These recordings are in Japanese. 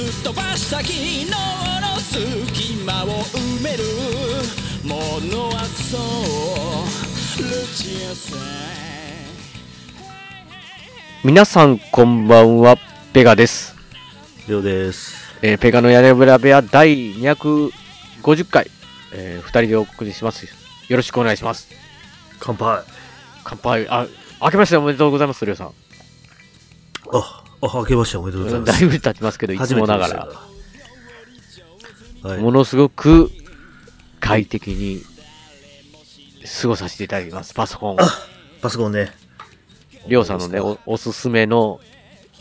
すっ飛ばした昨日の隙間を埋めるものはそうルチアさ皆さんこんばんは、ペガです。りょうです。えーペガの屋根裏部屋第250回、えー、二人でお送りします。よろしくお願いします。乾杯。乾杯。あ、明けましておめでとうございます、りょうさん。あ、あ、明けましておめでとうございます。だいぶ経ちますけど、いつもながら。はい。ものすごく快適に過ごさせていただきます。パソコンを。パソコンね。りょうさんのねお、おすすめの、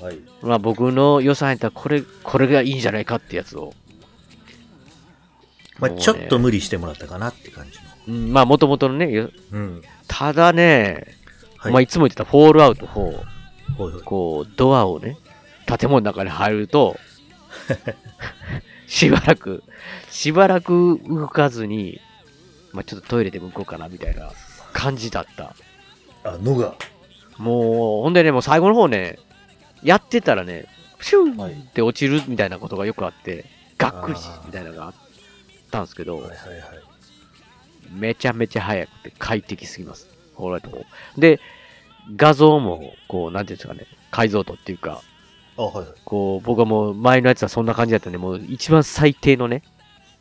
はい。まあ僕の予算やったらこれ、これがいいんじゃないかってやつを、まあ、ちょっと無理してもらったかなって感じの。うんまあ元々のね、ようん。ただね、はい。まあいつも言ってたフォールアウト4、ほいほいこう、ドアをね、建物の中に入ると、しばらく、しばらく動かずに、まあちょっとトイレでも行こうかなみたいな感じだった。あ、のが。もう、ほんでね、もう最後の方ね、やってたらね、プシュはいーって落ちるみたいなことがよくあって、がっくりしみたいなのがあったんですけど、はいはいはい。めちゃめちゃ速くて快適すぎます。フォールアウト4で、画像も、こう、なんていうんですかね、解像度っていうか、あ、はいはい。こう、僕はもう前のやつはそんな感じだったんで、もう一番最低のね、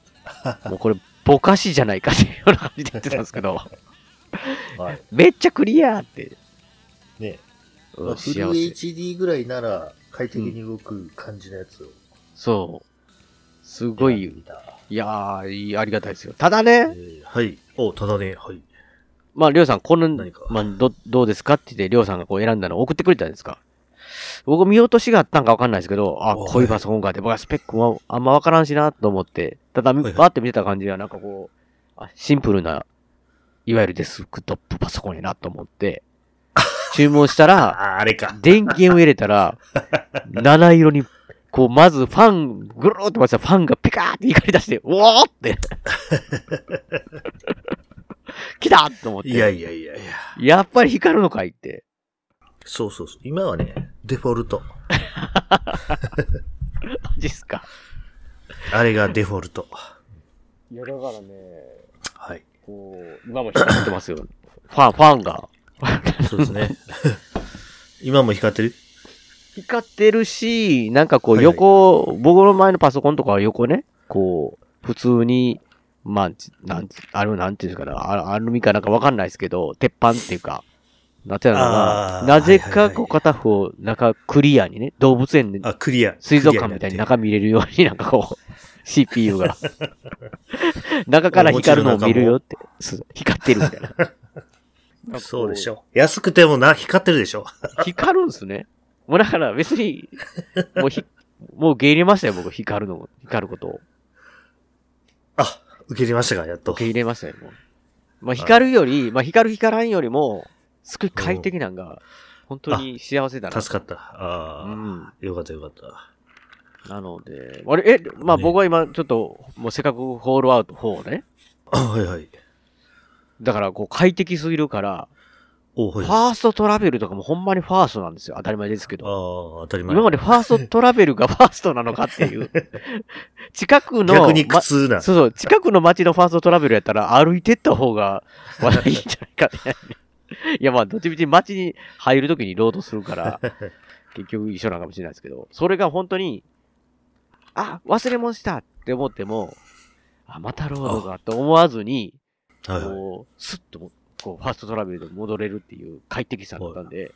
もうこれ、ぼかしじゃないかっていうような感じでやってたんですけど、はい。めっちゃクリアーって、ね、うんまあ、フル。HD ぐらいなら快適に動く感じのやつを。そう。すごい。いやー、ありがたいですよ。ただえね、ーはい。お、ただね、はい。まあ、りょうさん、この何か、まあ、ど、どうですかって言って、りょうさんがこう選んだのを送ってくれたんですか。僕見落としがあったんかわかんないですけど、あ、おこういうパソコンかって、僕はスペックもあんまわからんしなと思って、ただ、バーって見てた感じは、なんかこう、あシンプルな、いわゆるデスクトップパソコンやなと思って、注文したら、あ、あれか。電源を入れたら、七色に、こう、まずファン、ぐるーって回したらファンがピカーって光り出して、うおーって。来たと思って。いやいやいやいや。やっぱり光るのかいって。そうそうそう。今はね、デフォルト。マジっすか。あれがデフォルト。いや、だからね、はい。こう、今も光ってますよ。ファン、ファンが。そうですね。今も光ってる？光ってるし、なんかこうはいはい横、僕の前のパソコンとかは横ね、こう、普通に、まあ、ちなんつ、あれなんていうんですかね、あアルミかなんかわかんないですけど、鉄板っていうか、なってたのなぜかこう片方、中クリアにね、動物園であ、クリア。水族館みたいに中見れるようになんかこう、CPU が。中から光るのを見るよって。光ってるみたいな。そうでしょ。安くてもな、光ってるでしょ。光るんすね。もうだから別に、もうひ、もう受け入れましたよ、僕、光るのも、光ることを。あ、受け入れましたか、やっと受け。入れましたよ、もう。まあ、光るより、まあ、光る光らんよりも、すごい快適なんが、本当に幸せだな。助かった。ああ、うん。よかったよかった。なので、あれ、え、まあね僕は今、ちょっと、もうせっかくホールアウト4ね。あ、はいはい。だから、こう、快適すぎるから。ファーストトラベルとかもほんまにファーストなんですよ。当たり前ですけあど。あ、当たり前。今までファーストトラベルがファーストなのかっていう。近くの、逆に苦痛な。そうそう、近くの街のファーストトラベルやったら歩いてった方がまだいいんじゃないかみたいや、まあ、どっちみち街に入るときにロードするから、結局一緒なのかもしれないですけど、それが本当に、あ、忘れ物したって思っても、あ、またロードがと思わずに、はいはい。こう、スッとも、こう、ファーストトラベルで戻れるっていう快適さだったんで、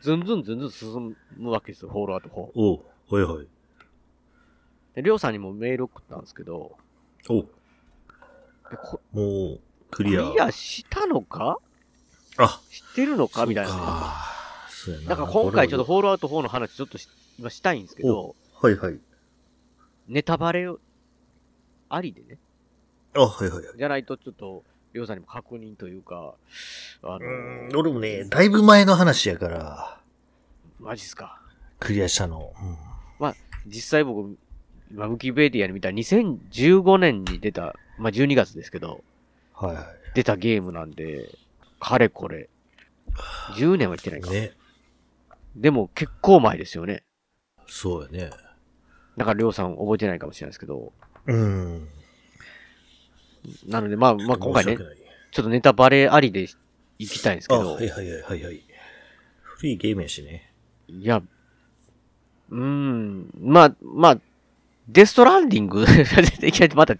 ずんずんずんずん進むわけですよ、ホールアウト4。おう、はいはい。で、りょうさんにもメール送ったんですけど、おう、もう、ククリア。リアしたのか？あ、知ってるのか？みたいなね。そうやな。だから今回ちょっとホールアウト4の話ちょっとし今したいんですけど、はいはい。ネタバレありでね。あ、はいはいはい。じゃないとちょっと、りょうさんにも確認というか、あの、うーん、俺もね、だいぶ前の話やから、マジっすか。クリアしたの。実際僕、今、ウィキペディアに見たら2015年に出た、まあ、12月ですけど、うん。はいは出たゲームなんで、かれこれ、10年は言ってないい。か。ね。でも結構前ですよね。そうやね。だからりょうさん覚えてないかもしれないですけど、うん。なのでまあ、まあ今回ねちょっとネタバレありで行きたいんですけあ、ど、はいはいはいはいはい。フリーゲームやしね。いや、うーん、まあ、まあ、デストランディング。いきなりまた違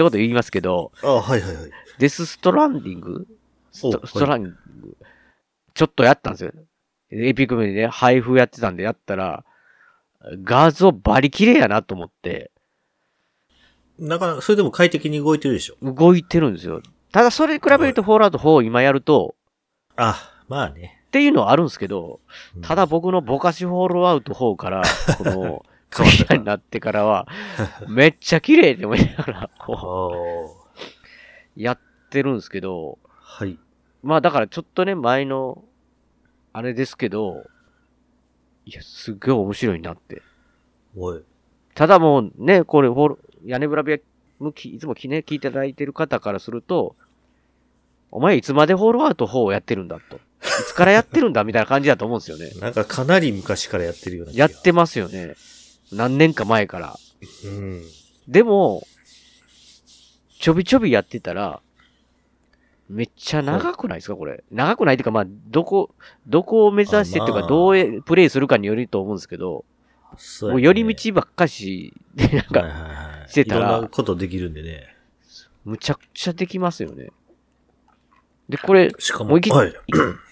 うこと言いますけど、あ、はいはいはい。デスストランディング？スおトストランディング、ちょっとやったんですよ。エピックメでね、配布やってたんでやったら、画像バリ綺麗やなと思って、なかなか、それでも快適に動いてるでしょ。動いてるんですよ。ただそれに比べるとフォールアウト4を今やると、あ、まあね。っていうのはあるんですけど、うんただ、僕のボカシフォールアウト4から、この、クリアになってからは、めっちゃ綺麗って思いながら、あこあ。う、やってるんですけど、はい。まあだからちょっとね、前の、あれですけど、いや、すっごい面白いなって。おい。ただもうね、これ、フォール屋根ブラビア向き、いつもきね、聞いていただいてる方からすると、お前いつまでホールアウト4をやってるんだと。いつからやってるんだみたいな感じだと思うんですよね。なんかかなり昔からやってるような気がやってますよね。何年か前から。うん。でも、ちょびちょびやってたら、めっちゃ長くないですかこれ。長くないっていうか、まあ、どこ、どこを目指してっていうか、あまあどうえプレイするかによると思うんですけど、そうやねもう寄り道ばっかし、でなんはいか、はいはい。してたらいろんなことできるんでね。むちゃくちゃできますよね。で、これ、しかも、もういきはい。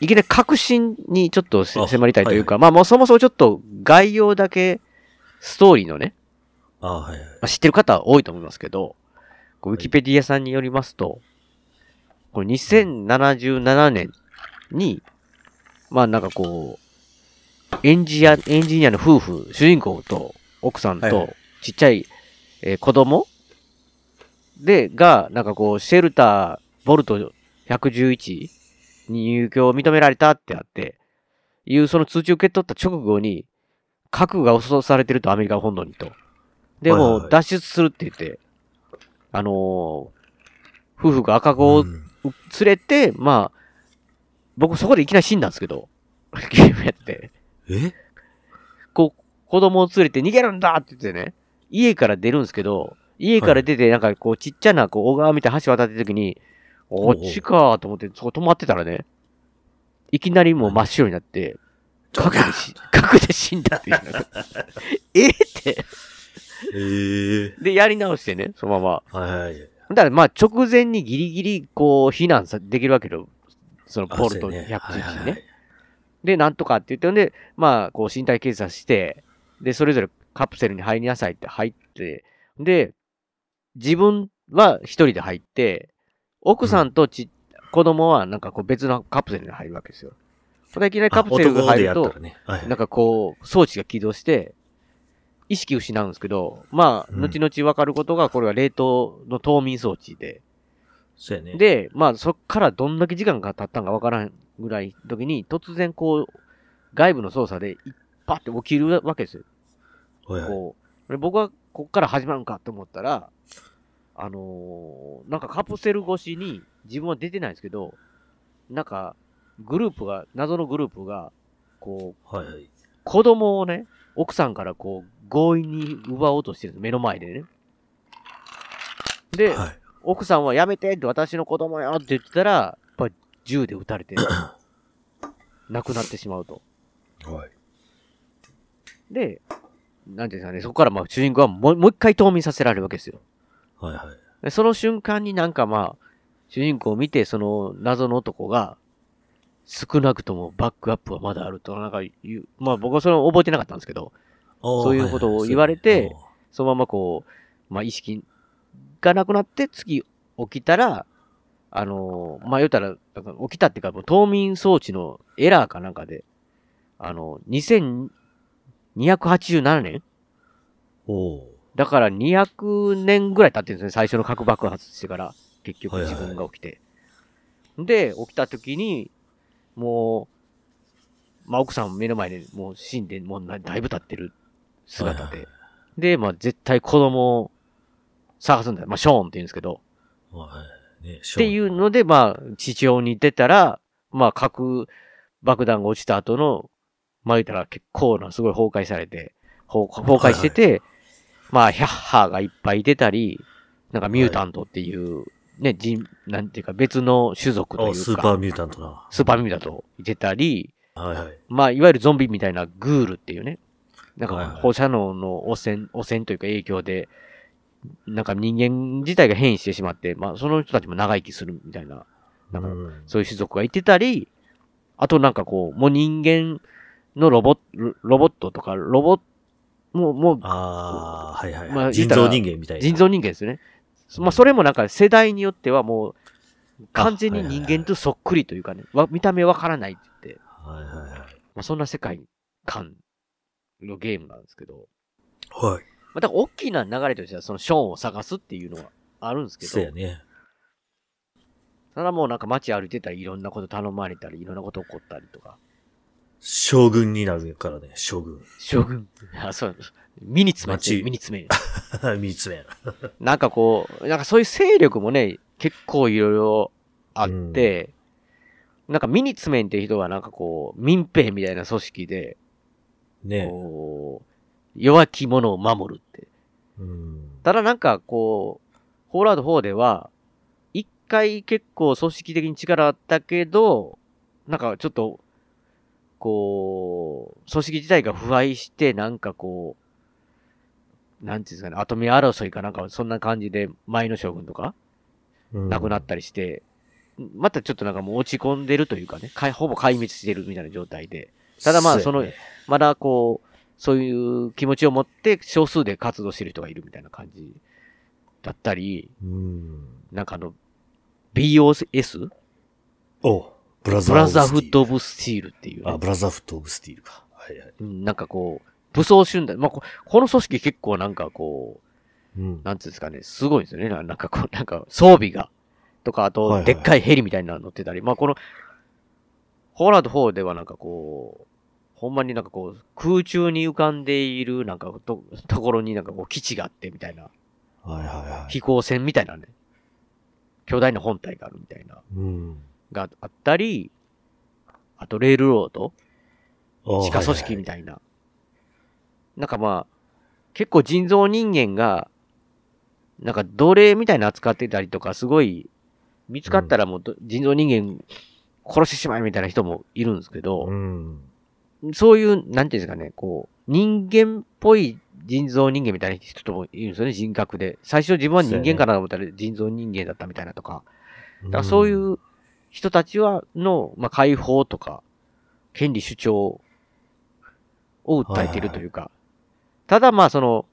い きなり革新にちょっと迫りたいというか、まあもうそもそもちょっと概要だけ、ストーリーのね、あはいはい。まあ、知ってる方は多いと思いますけど、ウィキペディアさんによりますと、これ2077年に、まあなんかこう、エンジニア、エンジニアの夫婦、主人公と奥さんはいはとちっちゃい、えー子供？で、が、なんかこう、シェルター、ボルト111に入居を認められたってあって、いうその通知を受け取った直後に、核が襲されてるとアメリカ本土にと。で、もう脱出するって言って、あのー夫婦が赤子をうん。連れて、まあ、僕そこでいきなり死んだんですけど、ゲームやって、え？こう、子供を連れて逃げるんだって言ってね、家から出るんですけど、家から出て、なんかこう、ちっちゃな、こう、小川みたいな橋渡ってる時に、こっちかと思って、そこ止まってたらね、いきなりもう真っ白になって、核でし、核で死んだっていう。えって。ええで、やり直してね、そのまま。はいはい。だからまあ直前にギリギリこう避難さできるわけよ。そのあポルトそうやね111はいはいはいにね。で、なんとかって言ってんで、まあこう身体検査して、で、それぞれカプセルに入りなさいって入って、で、自分は一人で入って、奥さんとち、子供はなんかこう別のカプセルに入るわけですよ。これいきなりカプセルが入るとね。はいはい。なんかこう、装置が起動して、意識失うんですけど、まあ、うん後々わかることが、これは冷凍の冬眠装置で、そうやね。、で、まあ、そっからどんだけ時間が経ったんかわからんぐらいの時に、突然こう、外部の操作で、パッて起きるわけですよ。はいはい。こう。で僕は、こっから始まるんかと思ったら、あのーなんかカプセル越しに、自分は出てないんですけど、なんか、グループが、謎のグループが、こう、はいはい。子供をね、奥さんからこう、強引に奪おうとしてる。目の前でね。で、はい。奥さんはやめてって私の子供よって言ってたら、やっぱり銃で撃たれて、亡くなってしまうと。はい。で、なんていうんですかね、そこからまあ主人公はもうもう一回冬眠させられるわけですよ。はいはい。でその瞬間になんかまあ、主人公を見て、その謎の男が、少なくともバックアップはまだあると、なんか言う、まあ僕はそれを覚えてなかったんですけど、そういうことを言われてそのままこう、まあ、意識がなくなって、次起きたら、あのーまあ、言ったら、起きたっていうか、冬眠装置のエラーかなんかで、あの、2287年？おーだから200年ぐらい経ってるんですね、最初の核爆発してから、結局自はいはい分が起きて。で、起きた時に、もう、まあ奥さん目の前でもう死んで、もうなだいぶ経ってる姿で。はいで、まあ絶対子供を探すんだよ。まあショーンって言うんですけど。はい。ね、。っていううので、まあ、地上に出たら、まあ、核爆弾が落ちた後の、まあ言ったら結構なすごい崩壊されて、崩崩壊してて、まあ、ヒャッハーがいっぱい出たり、なんかミュータントっていう、ね、人、なんていうか別の種族というか、あスーパーミュータントな。スーパーミュータント出たり、はいはい。まあ、いわゆるゾンビみたいなグールっていうね、なんはいはいか放射能の汚染、汚染というか影響で、なんか人間自体が変異してしまって、まあ、その人たちも長生きするみたいな、なんかうんそういう種族がいてたり、あとなんかこう、もう人間のロボロロボットとか、ロボもう、もう、ああ、はいはい、まあ人造人間みたいな。人造人間ですよね。まあ、それもなんか世代によってはもう、完全に人間とそっくりというかね、わ見た目わからないって言って、はいはいはい。まあ、そんな世界観のゲームなんですけど、はい。まあ、だから大きな流れとしては、そのショーンを探すっていうのはあるんですけど、そうやね。ただもうなんか街歩いてたらいろんなこと頼まれたり、いろんなこと起こったりとか、将軍になるからね、将軍。将軍、あ、そう、身に詰めて、街身に詰め。三つ目。なんかこう、なんかそういう勢力もね、結構いろいろあって、なんかミニツメンって人はなんかこう、民兵みたいな組織で、ね。弱き者を守るって。うん。ただなんかこう、ホーラード4では、一回結構組織的に力あったけど、なんかちょっと、こう、組織自体が腐敗して、なんかこう、なんていうんですかね、後目争いかなんかそんな感じで前の将軍とか亡くなったりして、またちょっとなんかもう落ち込んでるというかね、かいほぼ壊滅してるみたいな状態で、ただまあそうやねまだこう、そういう気持ちを持って少数で活動してる人がいるみたいな感じだったり、うん。なんかあの、BOS? おブラザブラザーフット・オブ・スチールっていう、ねあ、ブラザーフットオブスティールか。はいはい。うんなんかこう、武装集団、まあこ、この組織結構なんかこう、うん。なんていうんですかね、すごいんですよね。ななんかこう、なんか装備が、とか、あと、はいはいでっかいヘリみたいなの乗ってたり、まあこの、ホーラード4ではなんかこう、ほんまになんかこう、空中に浮かんでいるなんかと、ところになんかこう基地があってみたいな、はいはいはい。飛行船みたいなね、巨大な本体があるみたいな、うん。があったり、あとレールロードあ地下組織みたたいな。なんかまあ、結構人造人間が、なんか奴隷みたいな扱ってたりとか、すごい、見つかったらもうど、人造人間殺してしまえみたいな人もいるんですけど、うん。そういう、なんていうんですかね、こう、人間っぽい人造人間みたいな人もいるんですよね、人格で。最初自分は人間かなと思ったら人造人間だったみたいなとか。だからそういう人たちは、の、まあ、解放とか、権利主張を訴えているというか、ただまあその、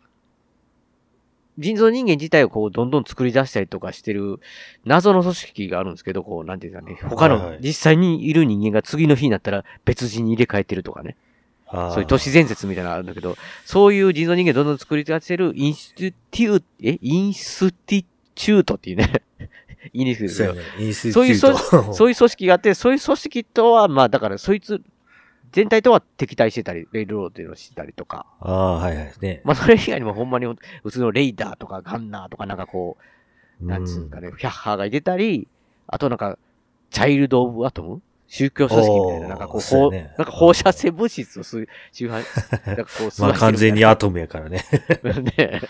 人造人間自体をこう、どんどん作り出したりとかしてる謎の組織があるんですけど、こう、なんていうかね、他の実際にいる人間が次の日になったら別人に入れ替えてるとかね、そういう都市伝説みたいなのあるんだけど、そういう人造人間どんどん作り出してるインスティテュー、え？インスティチュートっていうね、言いにくいですけどそういう そういう組織があって、そういう組織とは、まあだからそいつ、全体とは敵対してたり、レイルローっていうのをしてたりとか、ああ、はいはい。ね。まあそれ以外にもほんまに普通のレイダーとかガンナーとかなんかこう、なんつうんかね、フィャッハーが出たり、あとなんか、チャイルド・オブ・アトム宗教組織みたいな、なんかこう、ほうね。なんか放射性物質を吸い、周波、なんかこう、吸 まあ完全にアトムやからね。ね。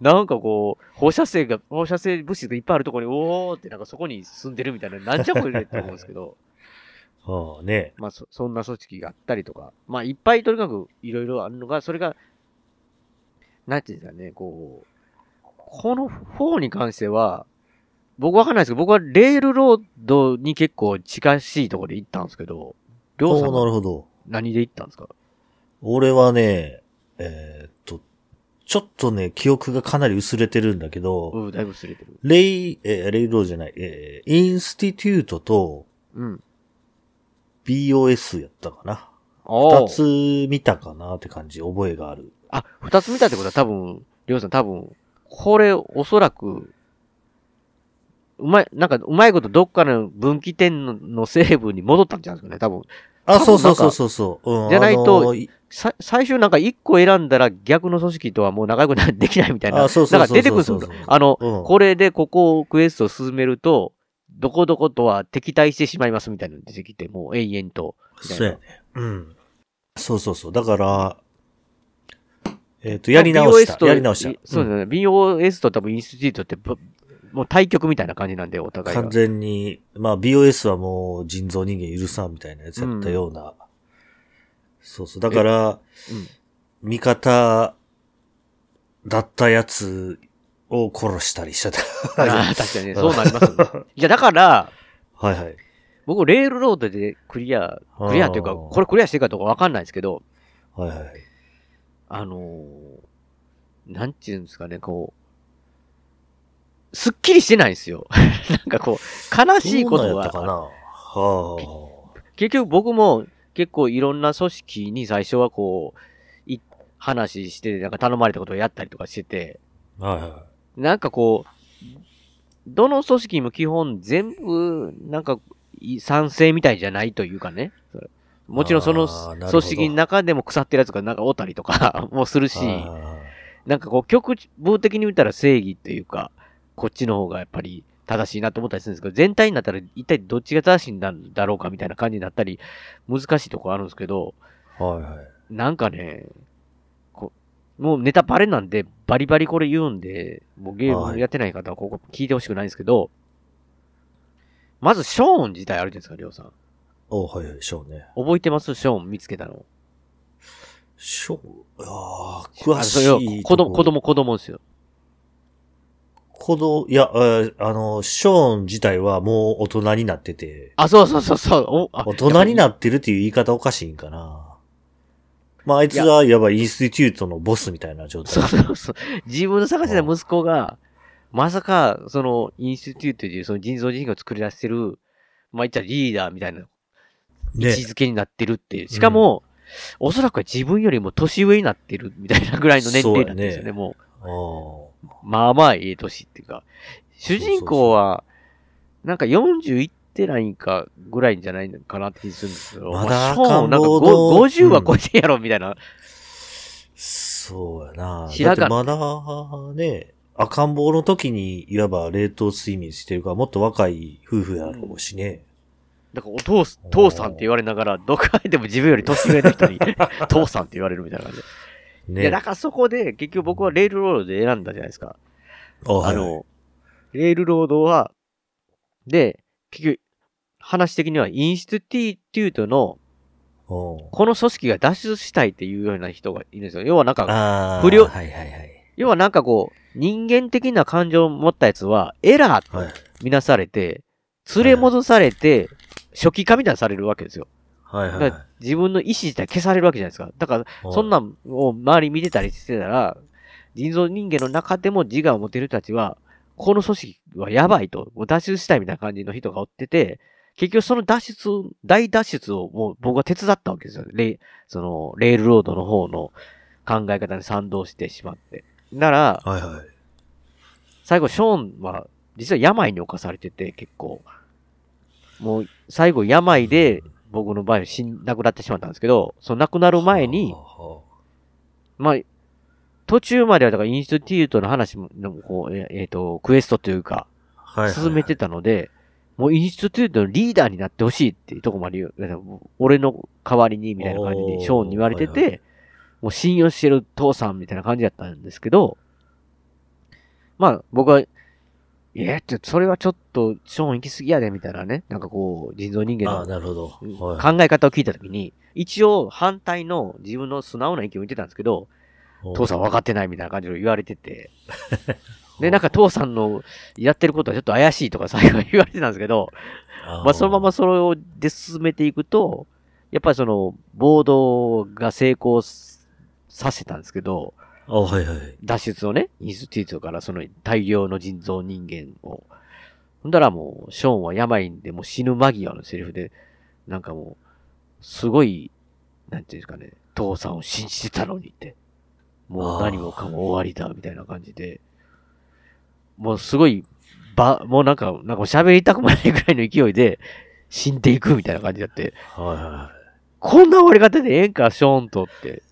なんかこう、放射性が、放射性物質がいっぱいあるところに、おーってなんかそこに住んでるみたいな、なんじゃこれって思うんですけど、ああ、ね。まあそ、そんな組織があったりとか、まあいっぱいとにかくいろいろあるのが、それが、なんていうんですかね、こう、この4に関しては、僕わかんないですけど、僕はレールロードに結構近しいところで行ったんですけど、りょうさんなはるほど。何で行ったんですか？俺はね、えーっと、ちょっとね、記憶がかなり薄れてるんだけど、うん、だいぶ忘れてる。レイ、えーレイローじゃない、えーインスティテュートとうん。BOS やったかな。あ二つ見たかなって感じ、覚えがある。あ、二つ見たってことは多分、りょうさん多分、これおそらく、うまい、なんかうまいことどっかの分岐点のの成分に戻ったんじゃないですかね、多分。あ、そうそうそうそうそう。うんじゃないとあのいさ最初なんか一個選んだら逆の組織とはもう仲良くなできないみたいな。あそうそうそうそう出てくるんですよ。あの、うんこれでここをクエストを進めると、どこどことは敵対してしまいますみたいなのが出てきて、もう永遠と。そうやね。うん。そうそうそう。だから、えっ、と、やり直した。BOS とやり直した。そうですね。BOS と多分インスティテュートってぶ、もう対局みたいな感じなんで、お互いが。完全に、まあ BOS はもう人造人間許さんみたいなやつやったような。そうそう。だから、うん味方だったやつを殺したりしてた。ああ、確かにね、そうなりますよね。いや、だから、はいはい。僕、レールロードでクリア、クリアというか、これクリアしてるかどうかわかんないですけど、はいはい。あのー、なんていうんですかね、こう、すっきりしてないんですよ。なんかこう、悲しいことは、どうなんやったかな。は結局僕も結構いろんな組織に最初はこう、い話して、なんか頼まれたことをやったりとかしてて、あ。はいはなんかこう、どの組織も基本全部、なんか、い賛成みたいじゃないというかね。もちろんその組織の中でも腐ってるやつがなんかおったりとか もするし、あなんかこう局部的に見たら正義っていうか、こっちの方がやっぱり正しいなと思ったりするんですけど、全体になったら一体どっちが正しいんだだろうかみたいな感じになったり、難しいところあるんですけど、ーはいはい。なんかね、こもうネタバレなんで、バリバリこれ言うんで、もうゲームやってない方はここ聞いてほしくないんですけど、まずショーン自体あるじゃないですか、りょうさん。おはいはい、ショーね。覚えてます？ショーン見つけたの。ショー、ああ、詳しい。子供、子。供、子供ですよ。子供、いや、ああの、ショーン自体はもう大人になってて、あ、そうそうそうそう。大人になってるっていう言い方おかしいんかな。まあ、あいつは、いわばインスティテュートのボスみたいな状態そう。そうそう。自分の探してた息子が、まさか、その、インスティテュートという、その人造人間を作り出してる、まあ、言ったらリーダーみたいな位ね置づけになってるっていう。しかも、おそらくは自分よりも年上になってるみたいなぐらいの年齢なんですよね、そうもあう。まあまあ、ええ年っていうか。主人公は、なんか40いってないかぐらいじゃないのかなって気するんですけど、まだなんか赤ん坊のご50は超えてんやろ、みたいな。そうやな。白髪だってまだ、ね、赤ん坊の時に、いわば冷凍睡眠してるから、もっと若い夫婦やろうしね。だからお父す、父さんって言われながら、どこかでも自分より年上の人に、父さんって言われるみたいな感じで。ね。いや、だからそこで、結局僕はレールロードで選んだじゃないですか。あはいレールロードは、で、結局、話的には、インスティテュートの、うんこの組織が脱出したいっていうような人がいるんですよ。要はなんか、不良はいはいはい。要はなんかこう、人間的な感情を持ったやつは、エラーとはい。みなされて、連れ戻されて、初期化みたいにされるわけですよ。はいはい自分の意思自体消されるわけじゃないですか。だから、そんなんを周り見てたりしてたら、人造人間の中でも自我を持てる人たちは、この組織はやばいと、もう脱出したいみたいな感じの人がおってて、結局その脱出、大脱出をもう僕は手伝ったわけですよ。レその、レールロードの方の考え方に賛同してしまって。なら、はいはい。最後ショーンは、実は病に侵されてて、結構。もう、最後病で、僕の場合死ん、亡くなってしまったんですけど、その亡くなる前に、はまあ、途中まではだからインスティテュートの話も、こう、えっ、えーと、クエストというか、進めてたので、もうインスティテュートのリーダーになってほしいっていうところまで言う、俺の代わりにみたいな感じおーにショーンに言われてて、はいはもう信用してる父さんみたいな感じだったんですけど、まあ僕は、えー、って、それはちょっと、ショーン行き過ぎやで、みたいなね。なんかこう、人造人間ああ、のなるほど。考はいえ方を聞いたときに、一応反対の自分の素直な意見を言ってたんですけど、父さん分かってないみたいな感じで言われてて、で、なんか父さんのやってることはちょっと怪しいとか最後言われてたんですけど、まあそのままそれをで進めていくと、やっぱりその、暴動が成功させたんですけど、あ、はいはい。脱出をね、インスティートからその大量の人造人間を。ほんだらもう、ショーンは病でもう死ぬ間際のセリフで、なんかもう、すごい、なんていうんですかね、父さんを信じてたのにって。もう何もかも終わりだ、みたいな感じで、もうすごい、ば、もうなんか、なんか喋りたくもないぐらいの勢いで死んでいくみたいな感じだって、はいはこんな終わり方でええんか、ショーンとって。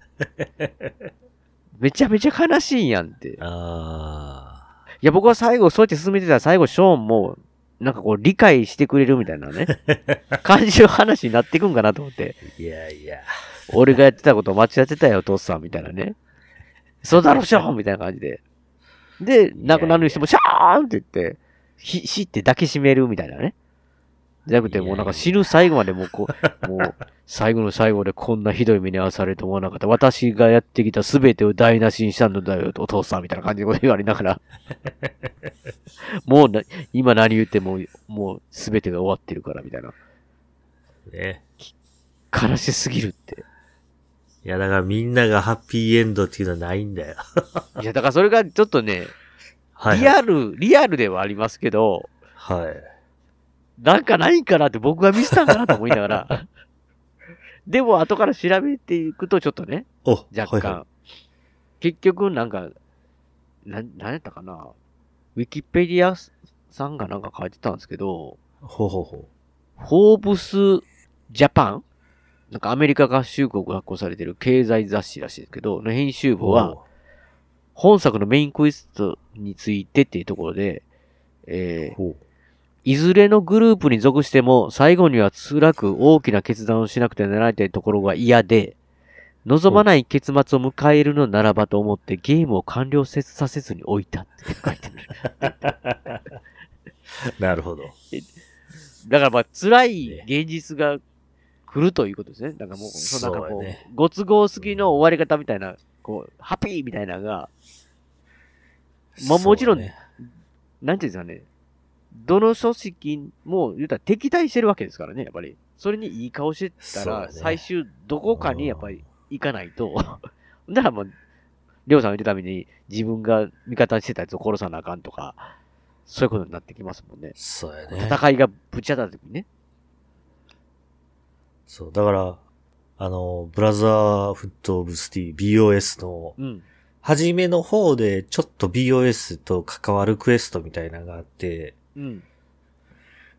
めちゃめちゃ悲しいんやんって。いい。あや、僕は最後、そうやって進めてたら、最後、ショーンも、なんかこう、理解してくれるみたいなね、感じの話になっていくんかなと思って。ーいやいや。俺がやってたこと間違ってたよ、お父さん、みたいなね。そうだろ、ショーンみたいな感じで。で、亡くなるにしても、シャーンって言って、ひ、ひって抱きしめるみたいなね。じゃなくて、もうなんか死ぬ最後までもうこう、もう、最後の最後でこんなひどい目に遭わされると思わなかった。私がやってきた全てを台無しにしたのだよ、お父さん、みたいな感じで言われながら。もうな、今何言っても、もう全てが終わってるから、みたいな。ね。悲しすぎるって。いや、だからみんながハッピーエンドっていうのはないんだよ。いや、だからそれがちょっとね、はい。リアル、リアルではありますけど、はい。なんかないんかなって僕がミスったんかなと思いながら。でも後から調べていくとちょっとね、お、若干。はいは結局なんか、な、なんやったかな。ウィキペディアさんがなんか書いてたんですけど、い、ほうほうほフォーブスジャパン？なんかアメリカ合衆国が発行されてる経済雑誌らしいですけど、の編集う。部は、本作のメインクエストについてっていうところで、えー。いずれのグループに属しても、最後には辛く大きな決断をしなくてはならないところが嫌で、望まない結末を迎えるのならばと思ってゲームを完了せさせずに置いたって書いてある。なるほど。だからまあ辛い現実が来るということですね。だからもう、そのなんかこう、そうやねご都合すぎの終わり方みたいな、こう、ハッピーみたいなのが、まあもちろんねなんていうんですかね、どの組織も言うたら敵対してるわけですからね、やっぱり。それにいい顔してたら、最終どこかにやっぱり行かないと、だからもう、りょうさんが言ったために自分が味方にしてたやつを殺さなあかんとか、そういうことになってきますもんね。そうやね。戦いがぶち当たった時にね。そう、だから、あの、ブラザーフットオブスティ BOS の、うん。初めの方でちょっと BOS と関わるクエストみたいなのがあって、うん。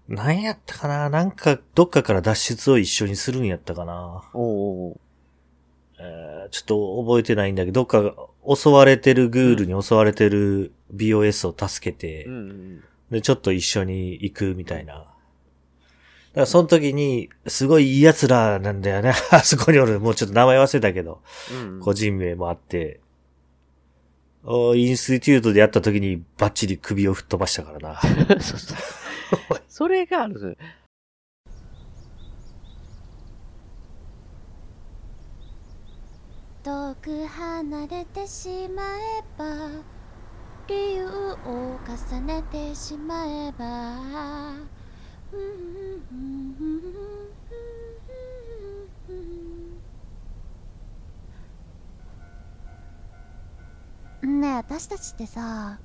何やったかな？なんか、どっかから脱出を一緒にするんやったかな？おうおえーちょっと覚えてないんだけど、どっかが襲われてるグールに襲われてる BOS を助けて、うんうんで、ちょっと一緒に行くみたいな。だからその時に、すごいいい奴らなんだよね。あそこにおる、もうちょっと名前忘れたけど、うん。うん個人名もあって、おインスティテュートでやった時にバッチリ首を吹っ飛ばしたからな。そうそう。それがある。遠く離れてしまえば理由を重ねてしまえばねえ私たちってさ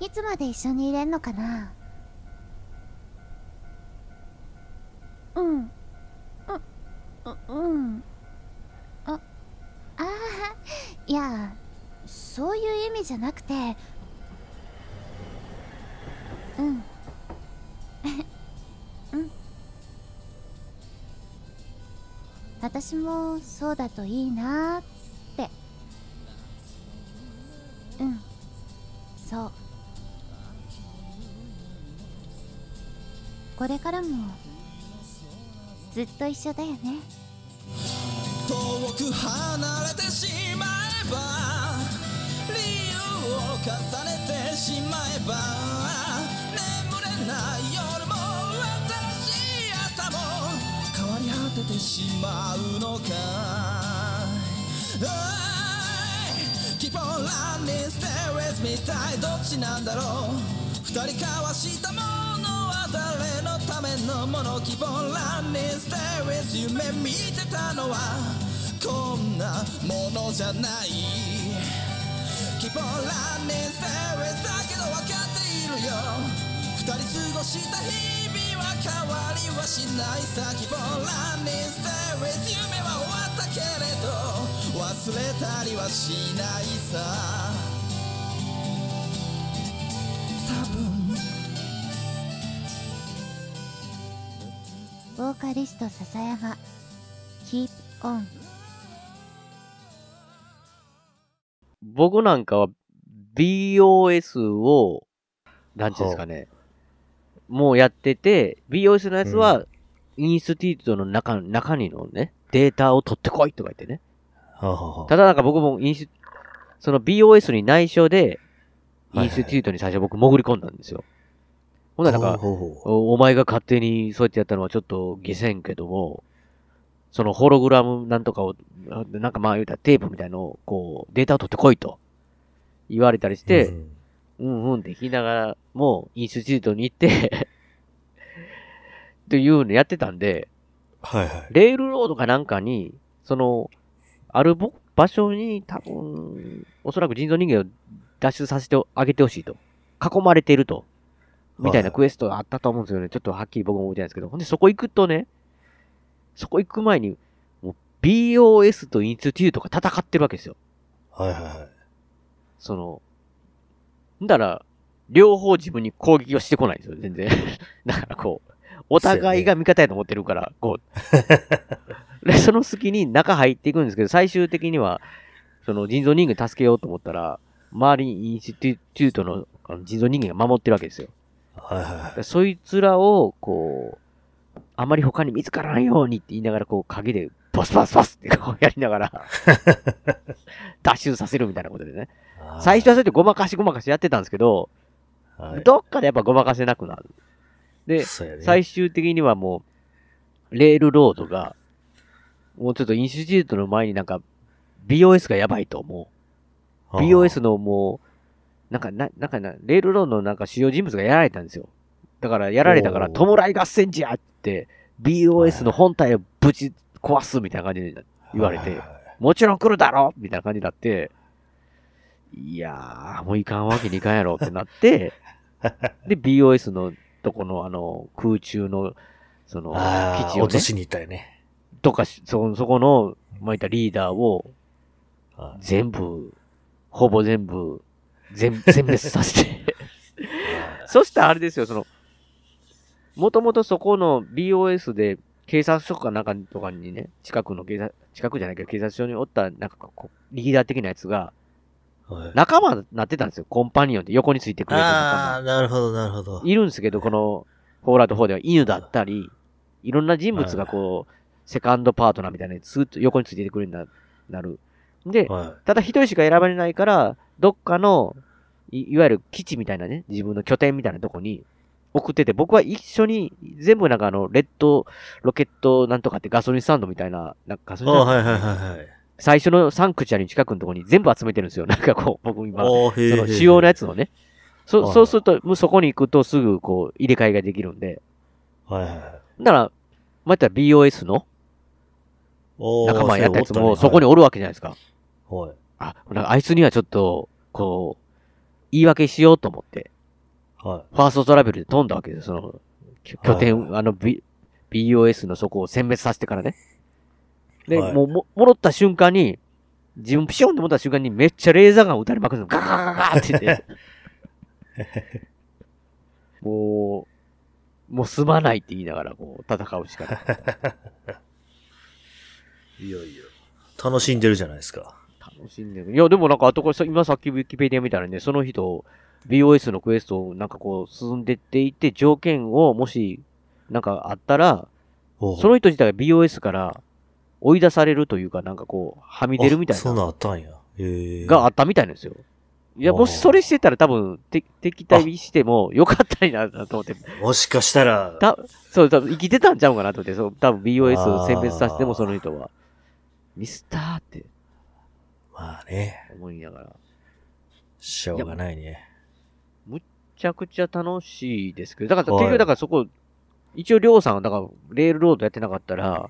いつまで一緒にいれんのかな？うん。うううん。あああいやそういう意味じゃなくてうん。うん。私もそうだといいなって。うんそう。これからもずっと一緒だよね。遠く離れてしまえば理由を重ねてしまえば眠れない夜も新しい朝も変わり果ててしまうのか。い Keep on running stay with me 一体どっちなんだろう二人交わしたものは誰のためのもの Keep on running stay with 夢見てたのはこんなものじゃない Keep on running stay with だけど分かっているよ二人過ごした日変わりはしないさ希望欄にステーリ夢は終わったけれど忘れたりはしないさ。多分。ボーカリスト笹山。Keep on 僕なんかは BOS を、なんていうんですかね、もうやってて、BOS のやつは、インスティートの中、中にのね、データを取ってこいとか言ってね。ただなんか僕もインス、その BOS に内緒で、はいインスティートに最初僕潜り込んだんですよ。ほんならなんか、おお前が勝手にそうやってやったのはちょっと下せんけども、そのホログラムなんとかを、あなんかまあ言うたらテープみたいのを、こう、データを取ってこいと言われたりして、うんうんうんって言いながら、もうインスティートに行って っていうのやってたんで、はいはい。レールロードかなんかに、その、あるぼ場所に多分、おそらく人造人間を脱出させてあげてほしいと。囲まれていると。みたいなクエストがあったと思うんですよね。ちょっとはっきり僕も覚えてないですけど。ほんで、そこ行くとね、そこ行く前に、BOS とインスティートが戦ってるわけですよ。はいはいはい。その、んだら、両方自分に攻撃をしてこないんですよ、全然。だからこう、お互いが味方やと思ってるから、こう。で、その隙に中入っていくんですけど、最終的には、その人造人間助けようと思ったら、周りにインスティートの人造人間が守ってるわけですよ。はいはいはい。でそいつらを、こう、あまり他に見つからないようにって言いながら、こう、鍵で、ボスバスバスってこうやりながら、脱出させるみたいなことでね。最初はそうやってごまかしごまかしやってたんですけど、はいどっかでやっぱごまかせなくなる。で、ね最終的にはもう、レールロードが、もうちょっとインスティートの前になんか、BOS がやばいと思う。BOS のもう、なんか、な、なんかな、レールロードのなんか主要人物がやられたんですよ。だから、やられたから、弔い合戦じゃって、BOS の本体をぶち壊すみたいな感じで言われてもちろん来るだろみたいな感じになって、いやー、もういかんわけにいかんやろってなって、で、BOS のとこのあの、空中の、その、基地をね、落としに行ったよね。とかし、そ、そこの、まあ、いったリーダーをはい全部、ほぼ全部、全、全滅させて。そしたらあれですよ、その、もともとそこの BOS で警察署かなんかとかにね、近くの警察、近くじゃないけど警察署におった、なんかこう、リーダー的なやつが、はい仲間になってたんですよ。コンパニオンって横についてくれるああ、仲なるほど、なるほど。間。いるんですけど、この、ホーラード4では犬だったり、いろんな人物がこう、セカンドパートナーみたいなやつ、スーッと横についてくれるようにななる。で、はただ一人しか選ばれないから、どっかのい、いわゆる基地みたいなね、自分の拠点みたいなとこに送ってて、僕は一緒に、全部なんかあの、レッドロケットなんとかってガソリンスタンドみたいな、なんかガソリンスタンドはいはいはいはい。最初のサンクチュアリの近くのところに全部集めてるんですよ。なんかこう、僕今、その主要なやつをね。そはいそうすると、もうそこに行くとすぐこう、入れ替えができるんで。はいはいはい。だから、また BOS の仲間やったやつもそこにおるわけじゃないですか。はい。あ、なんかあいつにはちょっと、こう、言い訳しようと思って、はファーストトラベルで飛んだわけですよ。その、拠拠点、あの、B、BOS のそこを殲滅させてからね。で、はいもうも、戻った瞬間に、自分ピションって戻った瞬間にめっちゃレーザーガン撃たれまくるの。ガガガガガって言って。もう、もうすまないって言いながら、こう、戦うしかない。い。いやいや。楽しんでるじゃないですか。楽しんでる。いや、でもなんか、あとこれさ、今さっきウィキペディア見たらね、その人、BOS のクエストをなんかこう、進んでっていて、条件をもし、なんかあったら、その人自体が BOS から追い出されるというか、なんかこう、はみ出るみたいあそんな、あったんや。があったみたいなんですよ。いや、もしそれしてたら多分、て敵対してもよかったんやなと思って、もしかしたら、た、そう、多分生きてたんちゃうかなと思って、そう、多分 BOS を選別させてもその人は、ミスターって。まあね、思いながら、しょうがないね。めちゃくちゃ楽しいですけど、だからはい結局だからそこ、一応りょうさんはだからレールロードやってなかったら、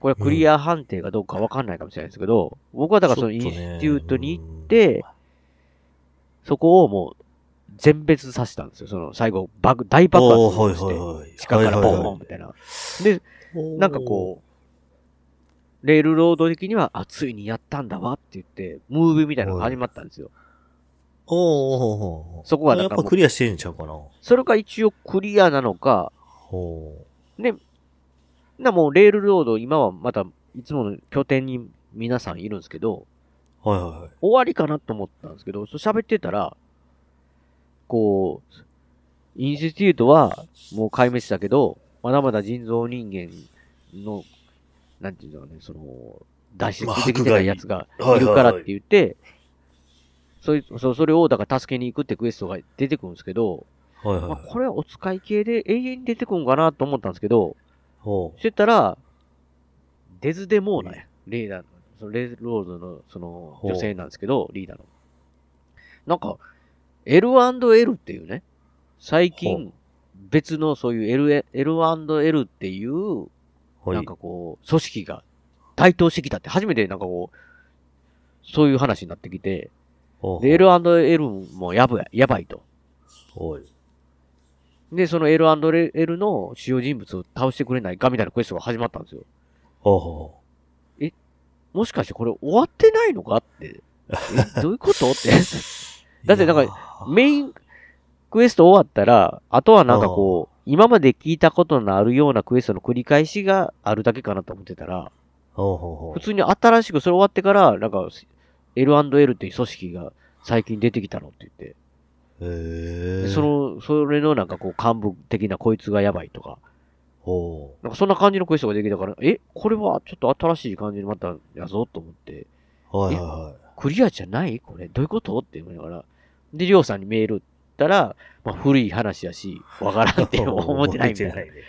これはクリア判定がどうかわかんないかもしれないですけど、僕はだからそのインスティュートに行って、そこをもう全滅させたんですよ。その最後、爆、大爆発おーはいをして、はいはい。地下からボはいはいはいーンみたいな。で、なんかこう、レールロード的には、あ、ついにやったんだわって言って、ムービーみたいなのが始まったんですよ。おーおーおーおーそこはなんかもうやっぱクリアしてんちゃうかな。それが一応クリアなのか、ほな、もうレールロード、今はまた、いつもの拠点に皆さんいるんですけど、う。はいはいはい。終わりかなと思ったんですけど、そう喋ってたら、こう、インスティテュートはもう壊滅したけど、まだまだ人造人間の、なんていうんだろうね、その、脱出まあできてないやつが迫害いるからって言って、そいそうそれをだから助けに行くってクエストが出てくるんですけど、はいはいまあ、。これはお使い系で永遠に出てくるんかなと思ったんですけど、ほしてたら、デズデモーナや。レーダーの、そのレールロードの、その、ほう女性なんですけど、リーダーの。なんか、L&L っていうね、最ほ近、別のそういう L L&L っていう、い。なんかこう、組織が台頭してきたって、初めてなんかこう、そういう話になってきて、で、L&L もやばい、やばいと。ほい。で、その L&L の主要人物を倒してくれないかみたいなクエストが始まったんですよ。ほうほもしかしてこれ終わってないのかって？え どういうこと？って。う。だってなんかメインクエスト終わったら、あとはなんかこう、今まで聞いたことのあるようなクエストの繰り返しがあるだけかなと思ってたら、ほうほうほ普通に新しくそれ終わってから、なんか L&L っていう組織が最近出てきたのって言って、う。へえ。でそ、の、それのなんかこう幹部的なこいつがやばいとか、ほなんかそんな感じのクエストができたから、え、これはちょっと新しい感じにまたやぞと思って、う。はいはいはい。クリアじゃないこれどういうことって思いながら。で、りょうさんにメール打ったら、まあ古い話やし、わからんって 思ってないみたいな。覚えてね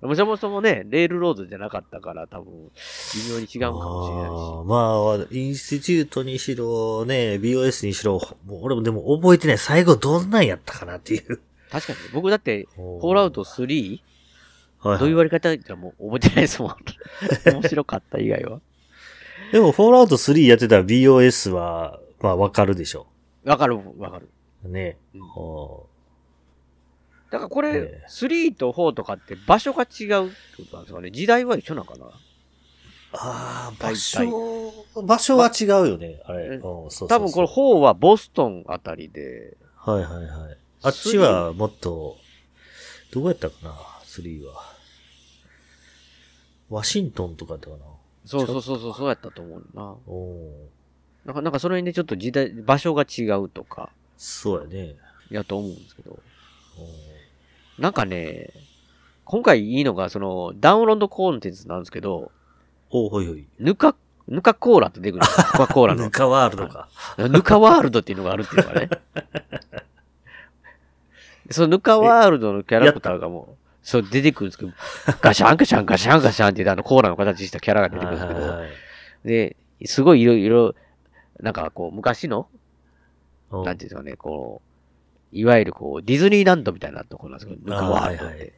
そもそもね、レールロードじゃなかったから多分、微妙に違うかもしれないあーまあ、インスティチュートにしろ、ね、BOS にしろ、もう俺もでも覚えてない。最後どんなんやったかなっていう。し。確かに、僕だって、フフォールアウト 3? はいはいどういう割り方言ったらもう覚えてないですもん。面白かった以外は。でも、フォールアウト3やってたら BOS は、まあわかるでしょ。わかる、わかる。ね。うんはだからこれ、ええ3と4とかって場所が違うってことなんですかね時代は一緒なのかな？ああ、場所、場所は違うよね、あれ。多分これ4はボストンあたりで、はいはいはい。あっちはもっと、どこやったかな、3は。ワシントンとかだったかな？そうそうそうそう、そうやったと思うな。おーなんか、なんかそれにちょっと時代、場所が違うとか、そうやね。やと思うんですけど。おなんかね、今回いいのが、その、ダウンロードコンテンツなんですけど、おほいほい。ぬか、ぬかコーラって出てくるんですよ。コカ・コーラのヌ。カワールドか。ぬかワールドっていうのがあるっていうのがね。そのぬかワールドのキャラクターがもう、そう出てくるんですけど、ガシャンガシャンガシャンガシャンってあのコーラの形したキャラが出てくるんですけど、はいで、すごいいろいろ、なんかこう、昔の、はいなんていうんですかね、こう、いわゆるこう、ディズニーランドみたいなところなんですけど、ぬかワールドって。はいはい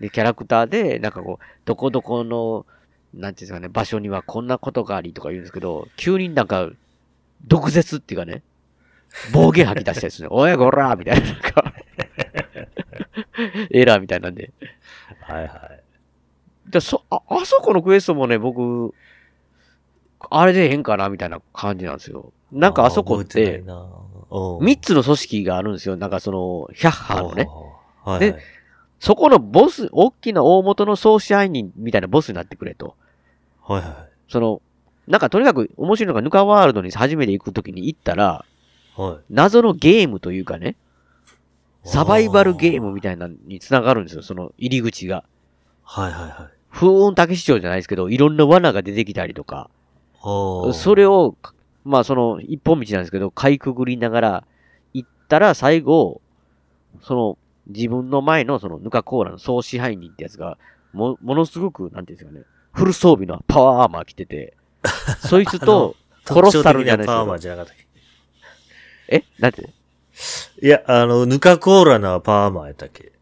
で、キャラクターで、なんかこう、どこどこの、なんていうんですかね、場所にはこんなことがありとか言うんですけど、急になんか、毒舌っていうかね、暴言吐き出したりするね。おい、こらーみたいな、なんか、エラーみたいなんで。はいはい。でそあ、あそこのクエストもね、僕、あれで変かなみたいな感じなんですよ。なんかあそこって、三つの組織があるんですよ。なんかその、ヒャッハーのね。はいはい。でそこのボス、大きな大元の総支配人みたいなボスになってくれと。はいはその、なんかとにかく面白いのがヌカワールドに初めて行くときに行ったら、い。はい。謎のゲームというかね、サバイバルゲームみたいなのに繋がるんですよ、その入り口が。はいはいはい。風雲竹市長じゃないですけど、いろんな罠が出てきたりとか、それを、まあその一本道なんですけど、かいくぐりながら行ったら最後、その自分の前のそのヌカコーラの総支配人ってやつが、も、ものすごく、なんていうんですかね、フル装備のパワーアーマー着てて、そいつと、コロッサルじゃないです特徴的なパーマか。じゃなかったっえなんて？けいや、あの、ヌカコーラのパーマやったっけ？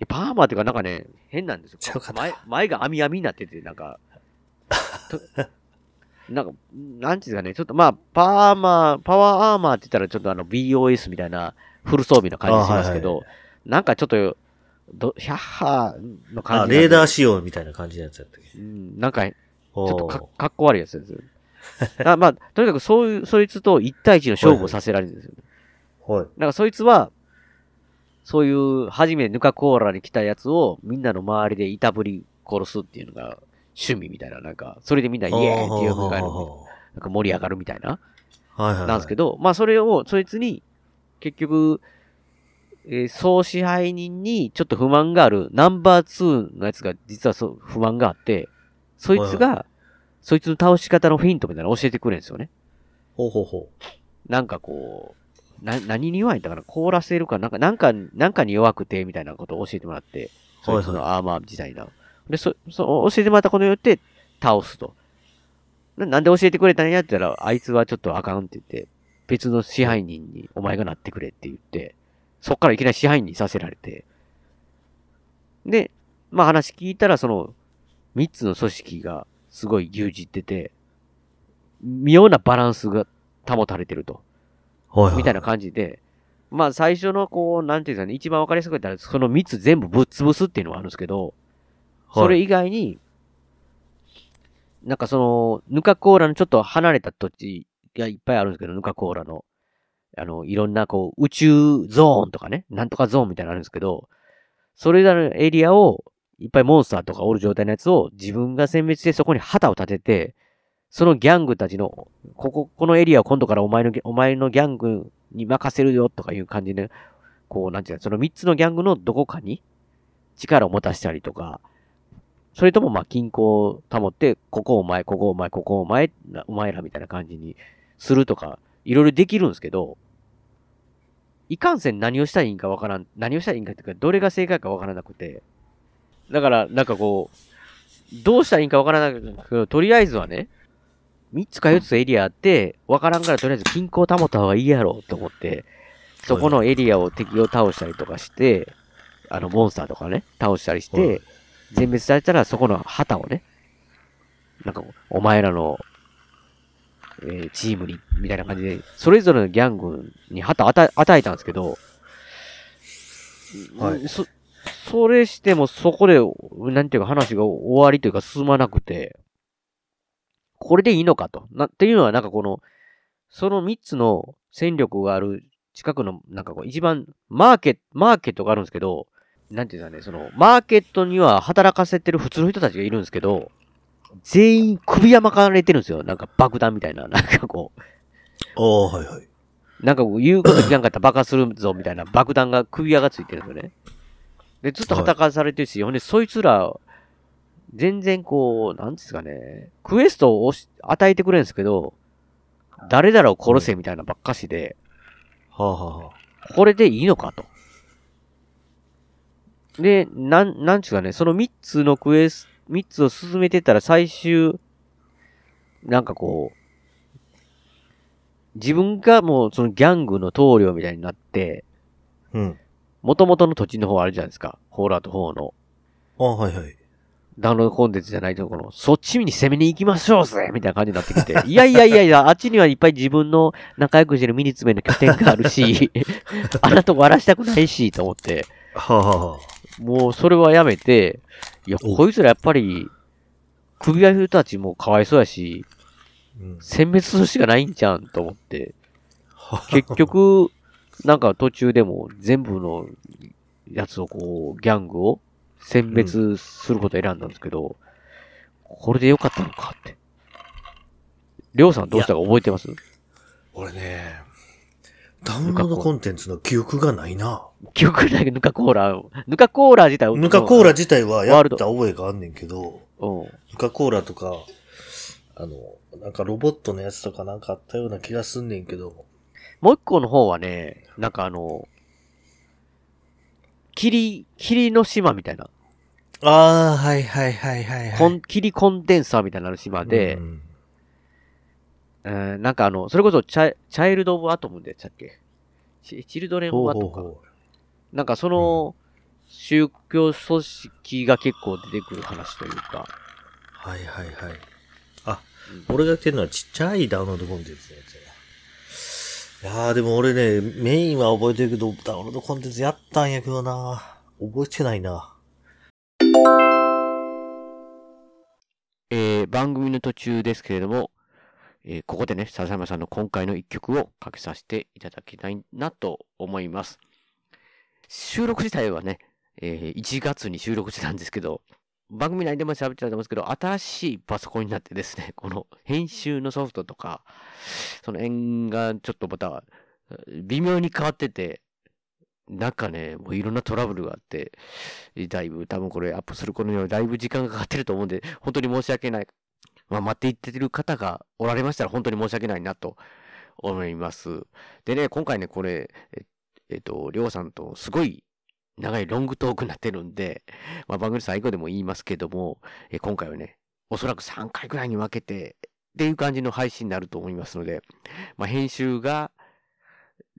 えパーマーっていうかなんかね、変なんですよ。前、前が網網になってて、なんか、と なんか、なんていうんですかね、ちょっとまあ、パーマー、パワーアーマーって言ったらちょっとあの BOS みたいな、フル装備の感じしますけど、あはいなんかちょっと、ど、ヒャッハーの感あ、じ。レーダー仕様みたいな感じのやつやったっけ？うん、なんか、ちちょっとかかっこ悪いやつです。あまあ、とにかくそういう、そいつと1対1の勝負をさせられるんですよ。はい。なんかそいつは、そういう、初めてヌカコーラに来たやつを、みんなの周りでいたぶり殺すっていうのが趣味みたいな、なんか、それでみんなイエーイっていうのが、なんか盛り上がるみたいな、はいはい。なんですけど、まあそれを、そいつに、結局、えー総支配人にちょっと不満があるナンバー2のやつが実はそう不満があって、そいつが、そいつの倒し方のフェイントみたいなの教えてくれるんですよね。ほうほうほなんかこう、な、何に弱いんだから凍らせるか、なんか、なんか、なんかに弱くて、みたいなことを教えてもらって、そいつのアーマー自体な。で、そ、そう、教えてもらったことによって、倒すと。ななんで教えてくれたんやって言ったら、あいつはちょっとあかんって言って、別の支配人にお前がなってくれって言って、そっからいきなり支配人にさせられて、で、まあ話聞いたら、その、三つの組織がすごい牛耳ってて、妙なバランスが保たれてると。う。はいはい。みたいな感じで、まあ最初のこう、なんていうんですかね、一番わかりやすく言ったら、その3つ全部ぶっ潰すっていうのがあるんですけど、それ以外に、なんかその、ヌカコーラのちょっと離れた土地がいっぱいあるんですけど、ヌカコーラの、あの、いろんなこう、宇宙ゾーンとかね、なんとかゾーンみたいなのあるんですけど、それらのエリアを、いっぱいモンスターとかおる状態のやつを自分が殲滅してそこに旗を立てて、そのギャングたちの、ここ、このエリアを今度からお前の、お前のギャングに任せるよとかいう感じで、こう、なんていうか、その3つのギャングのどこかに力を持たせたりとか、それともまあ均衡を保って、ここお前、ここお前、ここお前、お前らみたいな感じにするとか、いろいろできるんですけど、いかんせん何をしたらいいんかわからん、何をしたらいいんかっていうか、どれが正解かわからなくて、だから、なんかこう、どうしたらいいんかわからなくて、とりあえずはね、3つか4つエリアあって、わからんからとりあえず均衡を保った方がいいやろうと思って、そこのエリアを敵を倒したりとかして、あの、モンスターとかね、倒したりして、全滅されたらそこの旗をね、なんか、お前らの、えーチームに、みたいな感じで、それぞれのギャングに旗与え与えたんですけど、はいそ、それしてもそこで、なんていうか話が終わりというか進まなくて、これでいいのかと。な、っていうのはなんかこの、その3つの戦力がある近くの、なんかこう、一番、マーケット、マーケットがあるんですけど、なんていうんですかね、その、マーケットには働かせてる普通の人たちがいるんですけど、全員首山かれてるんですよ。なんか爆弾みたいな、なんかこう、おー、はいはい。なんか言うこと聞かんかったら爆発するぞみたいな爆弾が首輪がついてるんですよね。で、ずっと働かされてるし、ほんで、そいつら、全然こう、なんですかね、クエストを与えてくれるんですけど、誰々を殺せみたいなばっかしで、はあ、はあはあ、これでいいのかと。で、なん、なんちゅうかね、その3つのクエスト、3つを進めてたら最終、なんかこう、自分がもうそのギャングの棟梁みたいになって、うん。元々の土地の方あるじゃないですか。ホールアウト4の。あはいはい。ダウンロードコンテンツじゃないところ、そっちに攻めに行きましょうぜみたいな感じになってきて。いやいやいやいや、あっちにはいっぱい自分の仲良くしてるミニツメの拠点があるし、あんなとこ荒らしたくないし、と思って。はあ、はあはあ、もうそれはやめて、いや、おこいつらやっぱり、首輪人たちもかわいそうやし、うん。殲滅するしかないんじゃんと思って、は結局、なんか途中でも全部のやつをこう、ギャングを殲滅することを選んだんですけど、これでよかったのかって。りょうさんどうしたか覚えてます？俺ね、ダウンロードコンテンツの記憶がないな。記憶ないけど、ヌカコーラ、ヌカコーラ自体ヌカコーラ自体はやった覚えがあんねんけど、うん。ヌカコーラとか、あの、なんかロボットのやつとかなんかあったような気がすんねんけど、もう一個の方はね、なんかあの、霧、霧の島みたいな。ああ、はいはいはいはい、はい。霧コンデンサーみたいな島で、うんえーなんかあの、それこそチャイチャイルド・オブ・アトムでしたっけ？チチルドレン・オブ・アトムか。ほうほうほなんかその、宗教組織が結構出てくる話というか、う。はいはいはい。あ、うん俺が言ってるのはちっちゃいダウンロードコンテンツのやつやいやーでも俺ね、メインは覚えてるけど、ダウンロードコンテンツやったんやけどな。覚えてないな。えー番組の途中ですけれども、えーここでね、笹山さんの今回の一曲をかけさせていただきたいなと思います。収録自体はね、えー1月に収録してたんですけど、番組内でも喋ってたと思うんですけど、新しいパソコンになってですね、この編集のソフトとか、その辺がちょっとまた、微妙に変わってて、なんかね、もういろんなトラブルがあって、だいぶ多分これアップする頃にはだいぶ時間がかかってると思うんで、本当に申し訳ない。まあ、待っていってる方がおられましたら本当に申し訳ないなと思います。でね、今回ね、これ、ええっと、りょうさんとすごい長いロングトークになってるんで、まあ、番組最後でも言いますけども、え今回はね、おそらく3回ぐらいに分けて、っていう感じの配信になると思いますので、まあ、編集が、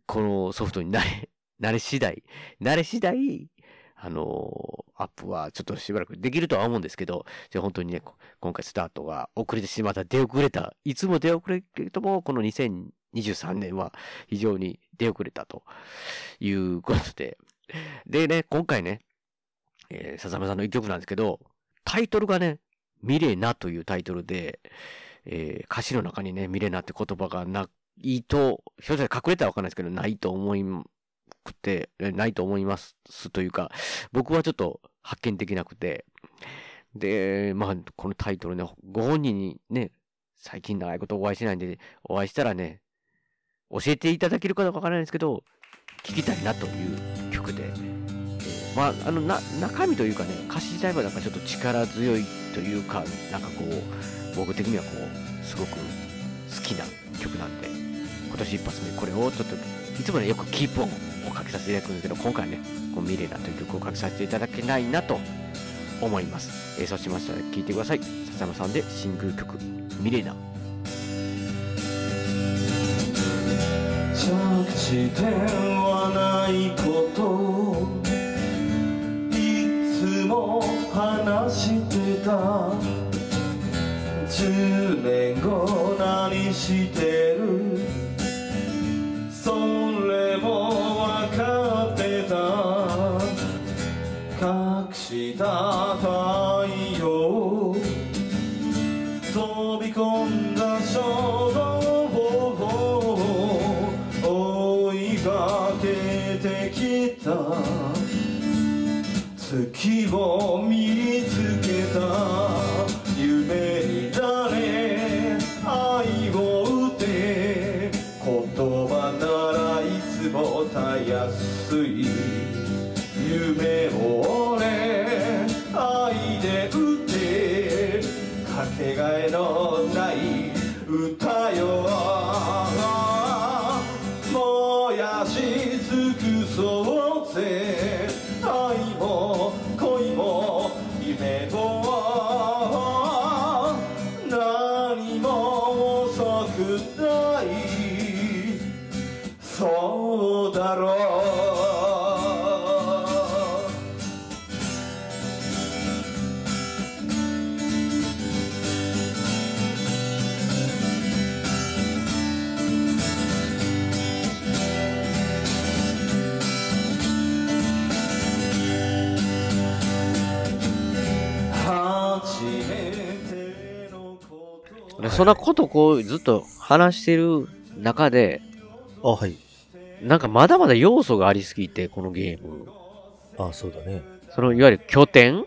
このソフトに慣れ、慣れ次第、慣れ次第、あのアップはちょっとしばらくできるとは思うんですけど、じゃあ本当にね、今回スタートが遅れてしまった、出遅れた、いつも出遅れるけども、この2023年は非常に出遅れたということで、でね、今回ね、えー、笹山さんの一曲なんですけど、タイトルがね、ミレナというタイトルで、えー歌詞の中にね、ミレナって言葉がないと、ひょっとしたら隠れたらわかんないですけど、ないと思いくて、ないと思いますというか、僕はちょっと発見できなくて、で、まあ、このタイトルね、ご本人にね、最近長いことお会いしてないんで、お会いしたらね、教えていただけるかどうかわからないんですけど、聞きたいなという曲で、まあ、あの、な、中身というかね、歌詞自体はなんかちょっと力強いというか、なんかこう、僕的にはこう、すごく好きな曲なんで、今年一発目、これをちょっと、いつもね、よくキープオンをかけさせていただくんですけど、今回はね、こうミレナという曲をかけさせていただけないなと思います。えーそうしましたら聴いてください。笹山さんでシングル曲、ミレナ。着地点はないこといつも話してた10年後何して月そんなことこうずっと話してる中で、あ、はい。なんかまだまだ要素がありすぎて、このゲーム。あ、そうだね。そのいわゆる拠点？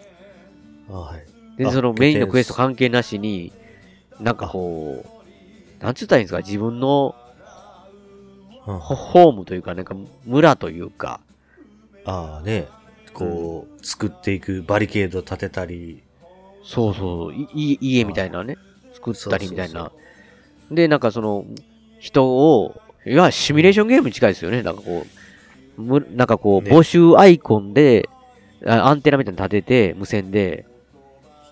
あ、はい。で、あそのメインのクエスト関係なしに、なんかこう、なんつったらいいんですか、自分のうんホホームというか、なんか村というか、ああね。こう、作っていくバリケード立てたり、そうそう、いい家みたいなね、作ったりみたいな。で、なんかその、人を、いわシミュレーションゲームに近いですよね。なんかこう、むなんかこう、ね募集アイコンで、あアンテナみたいなの立てて、無線で、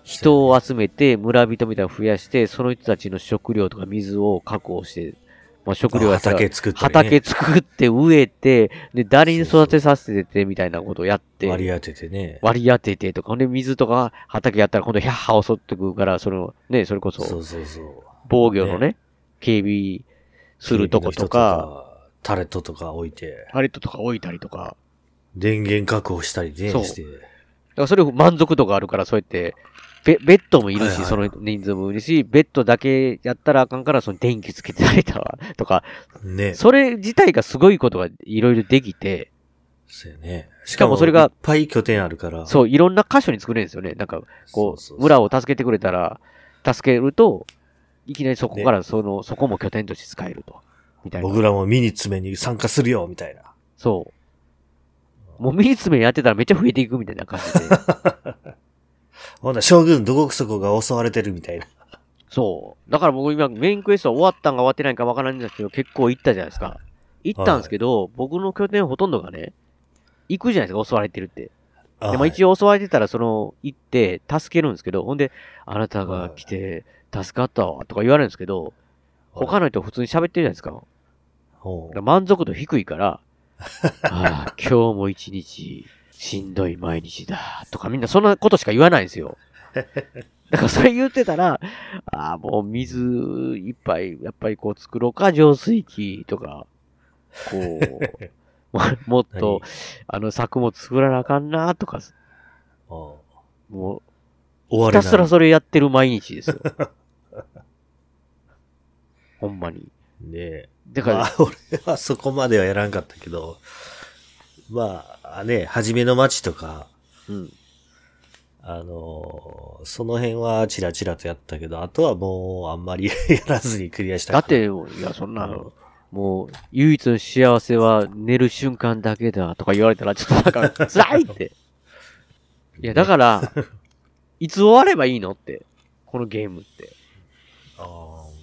人を集めて、村人みたいなの増やして、その人たちの食料とか水を確保して、まあ、食料やったら畑作ったり、ね。畑作って植えて、で、誰に育てさせててみたいなことをやって、割り当ててね。割り当ててとか、ほんで水とか畑やったら今度ヒャッハ襲ってくるから、その、ね、それこそそ、うそうそう。防御のね、警備するとことか、、タレットとか置いて、パレットとか置いたりとか。電源確保したりね、そうして。だからそれ満足度があるから、そうやって、ベベッドもいるし、はいはいその人数もいるし、ベッドだけやったらあかんから、その電気つけてられたわ、とか、ね。それ自体がすごいことがいろいろできて、そうやね。しかもそれがいっぱい拠点あるから。そう、いろんな箇所に作れるんですよね。なんか、こそうそうそうう、村を助けてくれたら、助けると、いきなりそこからその、そこも拠点として使えると。みたいな。僕らもミニッツメに参加するよ、みたいな。そう。もうミニツメやってたらめっちゃ増えていくみたいな感じで。ほんなら将軍どこそこが襲われてるみたいな。そう。だから僕今メインクエストは終わったんか終わってないんかわからないんですけど、結構行ったじゃないですか。行ったんですけど、僕の拠点ほとんどがね、行くじゃないですか、襲われてるって。でも一応。応襲われてたら、その、行って、助けるんですけど、ほんで、あなたが来て、助かったわ、とか言われるんですけど、他の人普通に喋ってるじゃないですか。だか満足度低いから、ああ、今日も一日、しんどい毎日だ、とかみんなそんなことしか言わないんですよ。だからそれ言ってたら、ああ、もう水いっぱい、やっぱりこう作ろうか、浄水器とか、こう、も もっと、あの作物作らなあかんな、とか、もう。ひたすらそれやってる毎日ですよ。ほんまに。ねえ。だから、まあ、俺はそこまではやらんかったけど、まあ、ね、初めの街とか、うん。あのーその辺はチラチラとやったけど、あとはもうあんまり やらずにクリアしただって、いや、そんなの、もう、唯一の幸せは寝る瞬間だけだとか言われたら、ちょっとなんか、辛いって。いや、だから、いつ終わればいいのって。このゲームって。あー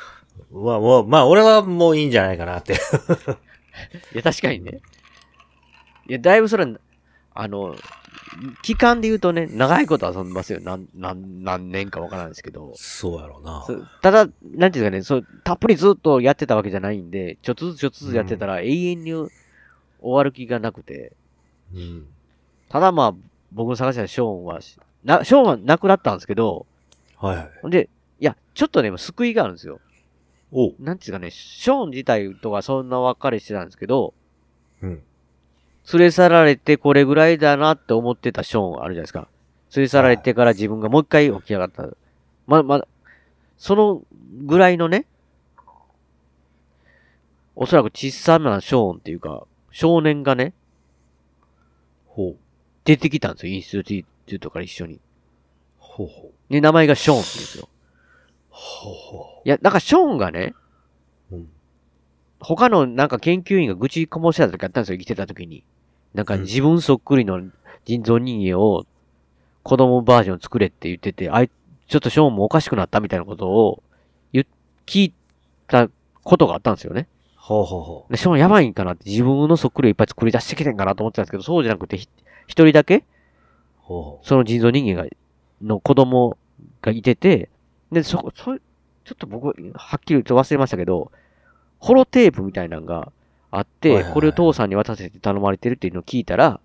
まあ、もう、まあ、俺はもういいんじゃないかなって。いや、確かにね。いや、だいぶそれ、あの、期間で言うとね、長いこと遊んでますよ。何、何、何年かわからないですけど。そうやろうな。ただ、なんていうかね、そう、たっぷりずっとやってたわけじゃないんで、ちょっとずつちょっとずつやってたら、永遠に終わる気がなくて。うん。ただまあ、僕の探したショーンはし、な、ショーンは亡くなったんですけど、はいはい。で、いや、ちょっとね、救いがあるんですよ。おなんていうかね、ショーン自体とはそんな別れしてたんですけど、うん。連れ去られてこれぐらいだなって思ってたショーンあるじゃないですか。連れ去られてから自分がもう一回起き上がった。ま、ま、そのぐらいのね、おそらく小さなショーンっていうか、少年がね、ほう。出てきたんですよ、インスティテュートから一緒に。ほうほう。で、名前がショーンって言うんですよ。ほうほいや、なんかショーンがね、う。うん。他のなんか研究員が愚痴こぼしてた時あったんですよ、生きてた時に。なんか自分そっくりの人造人間を子供バージョン作れって言ってて、あい、ちょっとショーンもおかしくなったみたいなことを言っ、聞いたことがあったんですよね。ほうほうほで、ショーンやばいんかなって自分のそっくりをいっぱい作り出してきてんかなと思ってたんですけど、そうじゃなくてひ一人だけう。ほうほその人造人間が、の子供がいてて、で、そこ、そ、ちょっと僕、はっきりと忘れましたけど、ホロテープみたいなのがあって、これを父さんに渡せて頼まれてるっていうのを聞いたら、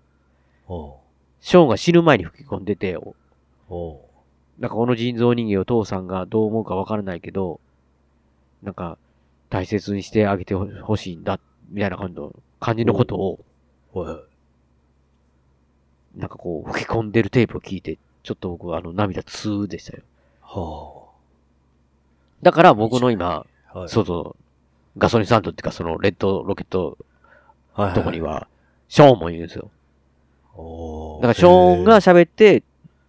ショーンが死ぬ前に吹き込んでて、なんかこの人造人間を父さんがどう思うかわからないけど、なんか大切にしてあげてほしいんだ、みたいな感じの感じのことを。なんかこう吹き込んでるテープを聞いて、ちょっと僕はあの涙痛でしたよ。はだから僕の今、あ。はい。そうそう、ガソリンスタンドっていうかそのレッドロケット。とこには、ショーンもいるんですよ。だからショーンが喋って、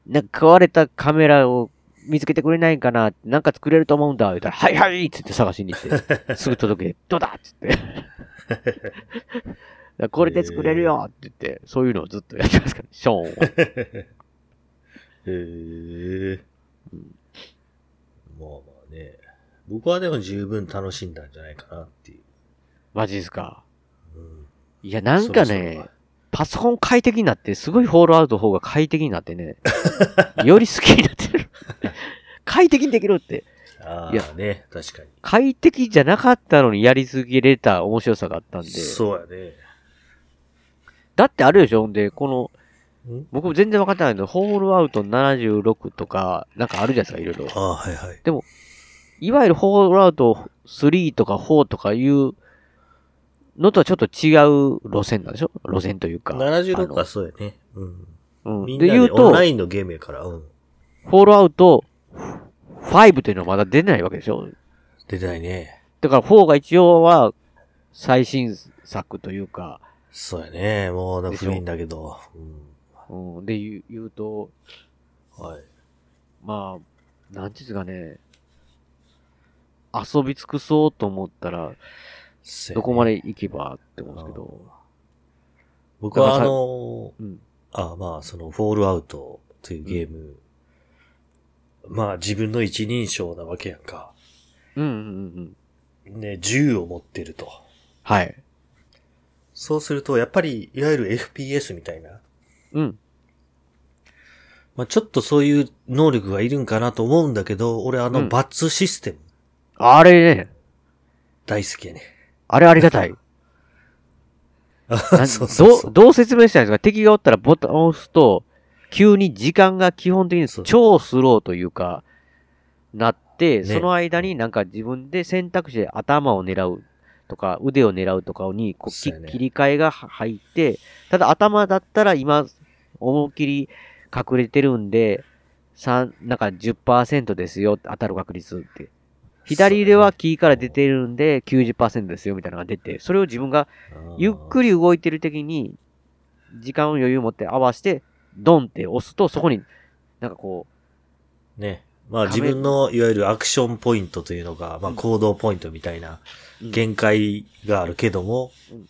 なんか買われたカメラを見つけてくれないかな、なんか作れると思うんだ、言ったら、はいはいっつって探しに行って、すぐ届けて、どうだっつって。これで作れるよって言って、そういうのをずっとやってますから、ショーンは。へえ。まあまあね。僕はでも十分楽しんだんじゃないかなっていう。マジですか。うん。いや、なんかそろそねろ、パソコン快適になって、すごいフォールアウトの方が快適になってね、より好きになってる。快適にできるって。あいやあね、確かに。快適じゃなかったのにやりすぎれた面白さがあったんで。そうやね。だってあるでしょ？ほんで、この、ん？僕も全然分かってないけど、ホールアウト76とか、なんかあるじゃないですか、いろいろ。ああ、はいはい。いわゆるフォールアウト3とか4とかいうのとはちょっと違う路線なんでしょ？路線というか。76はそうやね。うん。うん。みんなでオンで言うと、ラインのゲームやから、うん。フォールアウト5というのはまだ出ないわけでしょ？出てないね。だから4が一応は最新作というか、そうやね。もうなんか古いんだけど。うん、で言う言うと、うん。はい。まあ、なんていうかね、遊び尽くそうと思ったら、どこまで行けばって思うんですけど、僕はあの、うん。あまあ、その、フォールアウトというゲーム、まあ、自分の一人称なわけやんか。うんうんうんうん。ね、銃を持ってると。はい。そうすると、やっぱり、いわゆる FPS みたいな。うん。まあ、ちょっとそういう能力がいるんかなと思うんだけど、俺あの、うんバツシステム、あれね、大好きやね。あれありがたい。そうそうそうどう、どう説明したらいですか？敵がおったらボタンを押すと、急に時間が基本的に超スローというか、なって、ねその間になんか自分で選択肢で頭を狙うとか、腕を狙うとかにこうね切り替えが入って、ただ頭だったら今、思いっきり隠れてるんで、三なんか10%ですよ、当たる確率って。左腕はキーから出てるんで90%ですよ、みたいなのが出て、それを自分がゆっくり動いてる時に、時間を余裕を持って合わせて、ドンって押すと、そこに、なんかこね。まあ自分のいわゆるアクションポイントというのが、まあ行動ポイントみたいなう、限界があるけどもうん、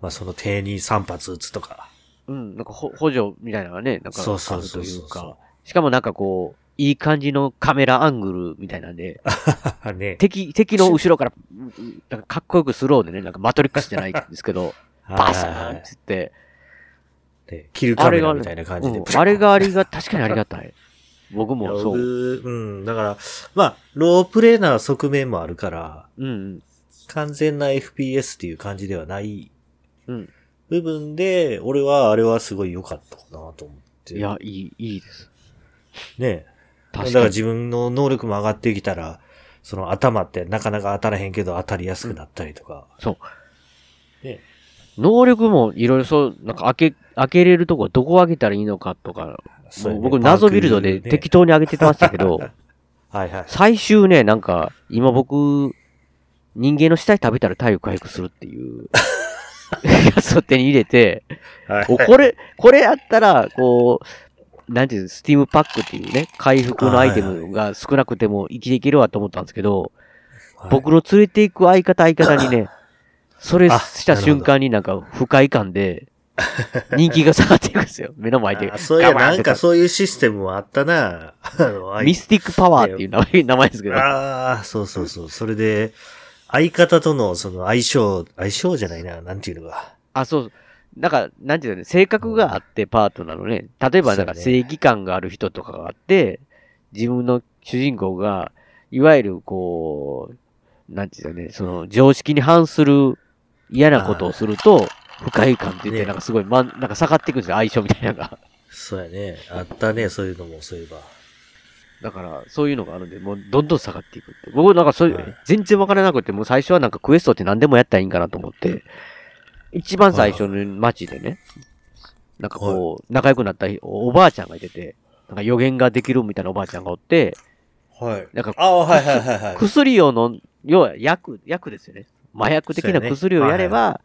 まあその手に3発撃つとか。うん、なんかほ補助みたいなのがね、なんかあるというか、しかもなんかこう、いい感じのカメラアングルみたいなんで、ね。敵、敵の後ろから、うんなんかかっこよくスローでね、なんかマトリックスじゃないんですけど、バサーンって言って、でキルカメラみたいな感じでうん。あれがありが、確かにありがたい。僕もそう。僕うん。だから、まあ、ロープレイな側面もあるから、うんうん。完全な FPS っていう感じではないうん。部分で、俺はあれはすごい良かったかなと思って。いや、いい、いいです。ねだ確かに。から自分の能力も上がってきたら、その頭ってなかなか当たらへんけど当たりやすくなったりとか。そう。ね能力もいろいろそう、なんか開け、開けれるとこどこ開けたらいいのかとか、そうやね僕謎ビルドで適当に開けてましたけど、はいはい。最終ね、なんか、今僕、人間の死体食べたら体力回復するっていう、やつを手に入れて、はいおこれ、これやったら、こう、なんていうの、スティームパックっていうね、回復のアイテムが少なくても生きていけるわと思ったんですけど、はい僕の連れて行く相方相方にね、それあした瞬間になんか不快感で、人気が下がっていくんですよ。目の前で。あそういや、なんかそういうシステムもあったな。ミスティックパワーっていう名前名前ですけど。ああ、そうそうそう。それで、相方とのその相性、相性じゃないな、なんていうのか。あ、そう。なんか、なんていうのね、性格があってパートナーのね。例えば、なんか正義感がある人とかがあって、自分の主人公が、いわゆるこう、なんていうのね、その常識に反する嫌なことをすると、不快感って言って、ねなんかすごい、まん、なんか下がっていくんですよ、相性みたいなのが。そうやね。あったね、そういうのも、そういえば。だから、そういうのがあるんで、もうどんどん下がっていくって。僕なんかそういう、はい全然わからなくて、もう最初はなんかクエストって何でもやったらいいんかなと思って、一番最初の街でね、なんかこう、仲良くなったおおばあちゃんがいてて、なんか予言ができるみたいなおばあちゃんがおって、はい。なんかああ、はいはいはいはい。薬を飲ん、要は薬、薬ですよね。麻薬的な薬をやれば、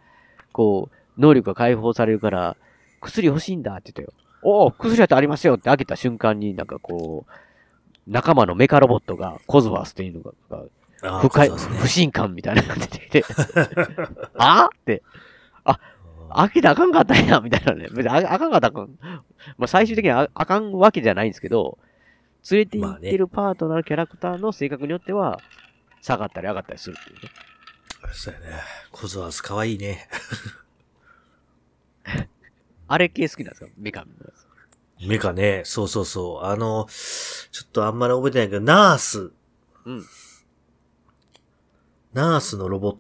こう、能力が解放されるから、薬欲しいんだって言ったよ。おお、薬だってありますよって開けた瞬間になんかこう、仲間のメカロボットが、コズワースっていうのが、不快、不信感みたいなのが出てきて、あって、開けたらあかんかったんや、みたいなね。別にああかんかったかん。まあ最終的にああかんわけじゃないんですけど、連れて行ってるパートナーキャラクターの性格によっては、下がったり上がったりするっていうね。そうやね。コズワース可愛いね。あれ系好きなんですか？メカ。メカね。そうそうそう。あの、ちょっとあんまり覚えてないけど、ナース。うん。ナースのロボット。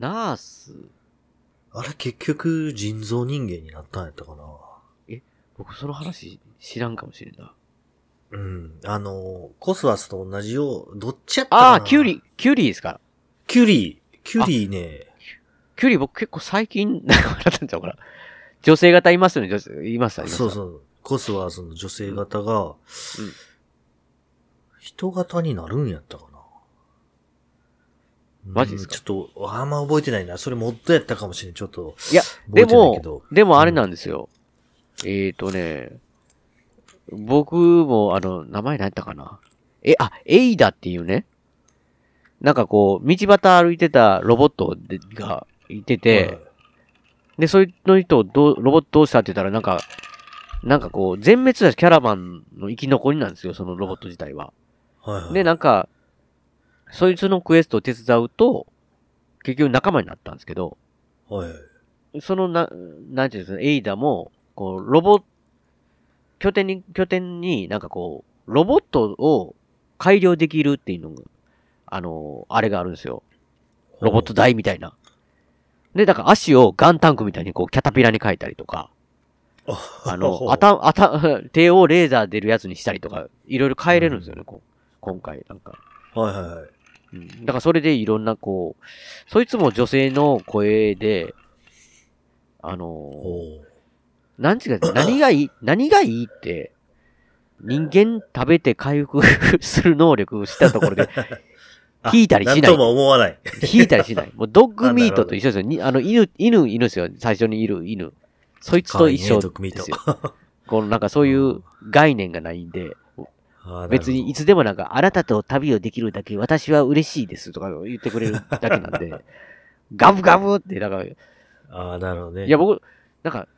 ナース、あれ結局人造人間になったんやったかな。僕その話知らんかもしれんな。うん。あの、コズワースと同じよう、どっちやったかなああ、キュリー、キュリーですかキュリー。キュリーね。キュリー僕結構最近、なんか笑ったんちゃうかな。女性型いますよね、女性、います。そうそう。コズワースの女性型が、人型になるんやったかな。マジですか？うんちょっと、あんま覚えてないな。それモッドやったかもしれん。ちょっと。いや、覚でも、でもあれなんですよ。えーとね、僕も、あの、名前何やったかな？え、あ、エイダっていうね、なんかこう、道端歩いてたロボットでがいてて、で、そいの人をどう、ロボットどうしたって言ったら、なんか、なんかこう、全滅したキャラバンの生き残りなんですよ、そのロボット自体は。はい。で、なんか、そいつのクエストを手伝うと、結局仲間になったんですけど、はいはい。そのな、なんていうんですか、エイダも、こう、ロボ、拠点に、拠点になんかこう、ロボットを改良できるっていうのが、あの、あれがあるんですよ。ロボット台みたいな。で、だから足をガンタンクみたいにこう、キャタピラに変えたりとか、あの、頭、頭、手をレーザー出るやつにしたりとか、いろいろ変えれるんですよね、こう今回、なんか。はいはいはい。うん。だからそれでいろんなこう、そいつも女性の声で、あのーおなんちゅうか、何がいい、何がいいって、人間食べて回復する能力をしたところで、引いたりしないなんとも思わない。引いたりしない。もうドッグミートと一緒ですよ。にあの、犬、犬、犬ですよ。最初にいる犬。そいつと一緒可愛いねドッグミートですよ。このなんかそういう概念がないんで、別にいつでもなんか、あなたと旅をできるだけ私は嬉しいですとか言ってくれるだけなんで、ガブガブって、なんか、いああ、なるほどね。や僕、なんか、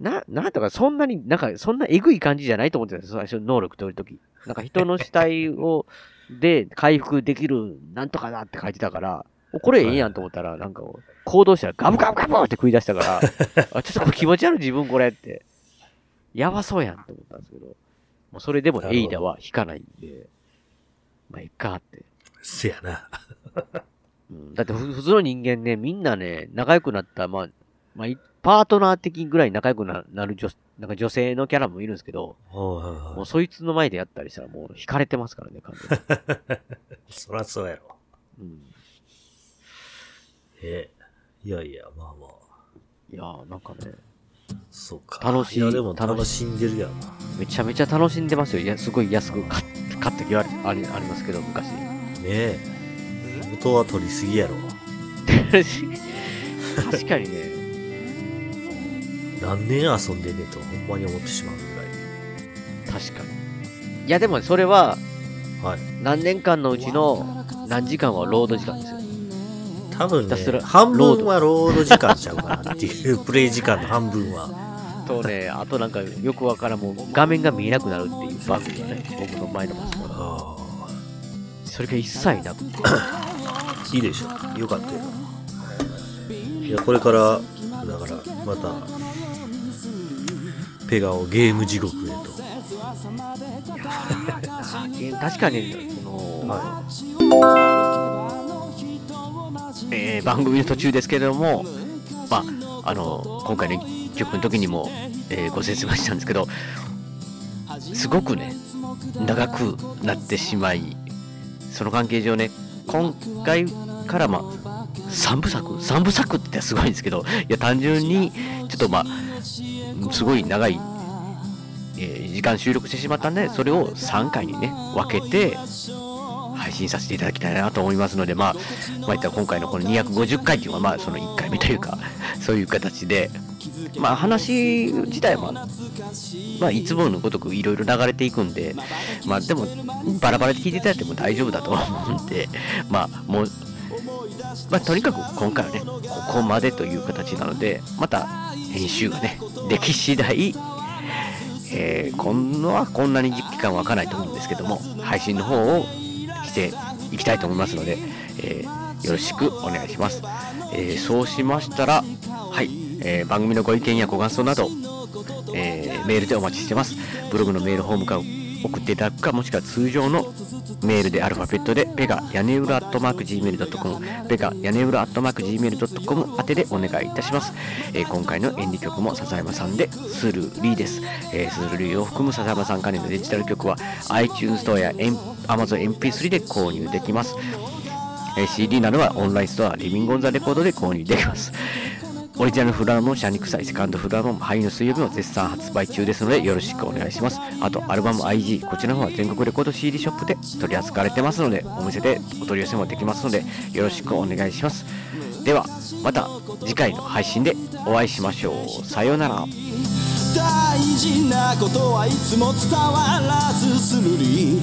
な、なんとかそんなに、なんかそんなエグい感じじゃないと思ってたんですよ、最初能力取るとき。なんか人の死体を、で回復できるなんとかだって書いてたから、おこれええやんと思ったら、なんか行動したらガブガブガブって食い出したから、あ、ちょっと気持ち悪い自分これって、やばそうやんって思ったんですけど、もうそれでもエイダは引かないんで、まあ、いっかって。せやな。うん、だってふ普通の人間ね、みんなね、仲良くなった、まあ、まあ、いパートナー的ぐらい仲良くななる女なんか女性のキャラもいるんですけど、もうそいつの前でやったりしたらもう惹かれてますからね、完全に。そらそうやろ。うん、え、いやいや、まあまあ。いやーなんかね、そうか。楽しいいや、でも楽しんでるやんな。めちゃめちゃ楽しんでますよ。いや、すごい安く買った気はありありますけど、昔。ねえ。元は取りすぎやろ。確かにね、何年遊んでんねんとほんまに思ってしまうぐ確かに。いや、でもそれは、らい。はい。何年間のうちの何時間はロード時間ですよ。多分ね半分はロード時間ちゃうかなっていう、プレイ時間の半分は。とね、あとなんかよくわからんもう画面が見えなくなるっていうバグがね、僕の前のパソコン。あそれが一切なくて。あ、いいでしょ。よかったよ。いや、これから、だから、また、ペガをゲーム地獄へと。確かに、その、はえー番組の途中ですけれども、まあ、あの、今回の曲の時にも、えーご説明したんですけど、すごくね、長くなってしまい、その関係上ね、今回からまあ、3部作 ?3 部作ってすごいんですけど、いや、単純に、ちょっとまあ、すごい長い、えー時間収録してしまったんで、それを3回にね、分けて、配信させていただきたいなと思いますので、まあ、まあ、いった今回のこの250回っていうのは、まあ、その1回目というか、そういう形で、まあ、話自体は、まあ、いつものごとくいろいろ流れていくんで、まあ、でも、バラバラで聞いていただいても大丈夫だと思うんで、まあ、もう、まあ、とにかく今回はね、ここまでという形なので、また編集がね、でき次第、えー、今度はこんなに期間は空かないと思うんですけども、配信の方をしていきたいと思いますので、えーよろしくお願いします。えーそうしましたら、はい、えー番組のご意見やご感想など、えーメールでお待ちしてます。ブログのメールフォームから送っていただくか、もしくは通常のメールでアルファベットで、ペガ屋根裏アットマーク Gmail.com、ペガ屋根裏アットマーク Gmail.com 宛てでお願いいたします。えー今回の演技曲も笹山さんで、スルーリーです。えースルーリーを含む笹山さん関連のデジタル曲は iTunes ストアや MP Amazon MP3 で購入できます。え CD などはオンラインストア、リビングオンザレコードで購入できます。オリジナルフルアルバム、シャニクサイ、セカンドフルアルバム、ハイの水曜日も絶賛発売中ですので、よろしくお願いします。あと、アルバム IG、こちらの方は全国レコード CD ショップで取り扱われてますので、お店でお取り寄せもできますので、よろしくお願いします。では、また次回の配信でお会いしましょう。さようなら。大事なことはいつも伝わらずするり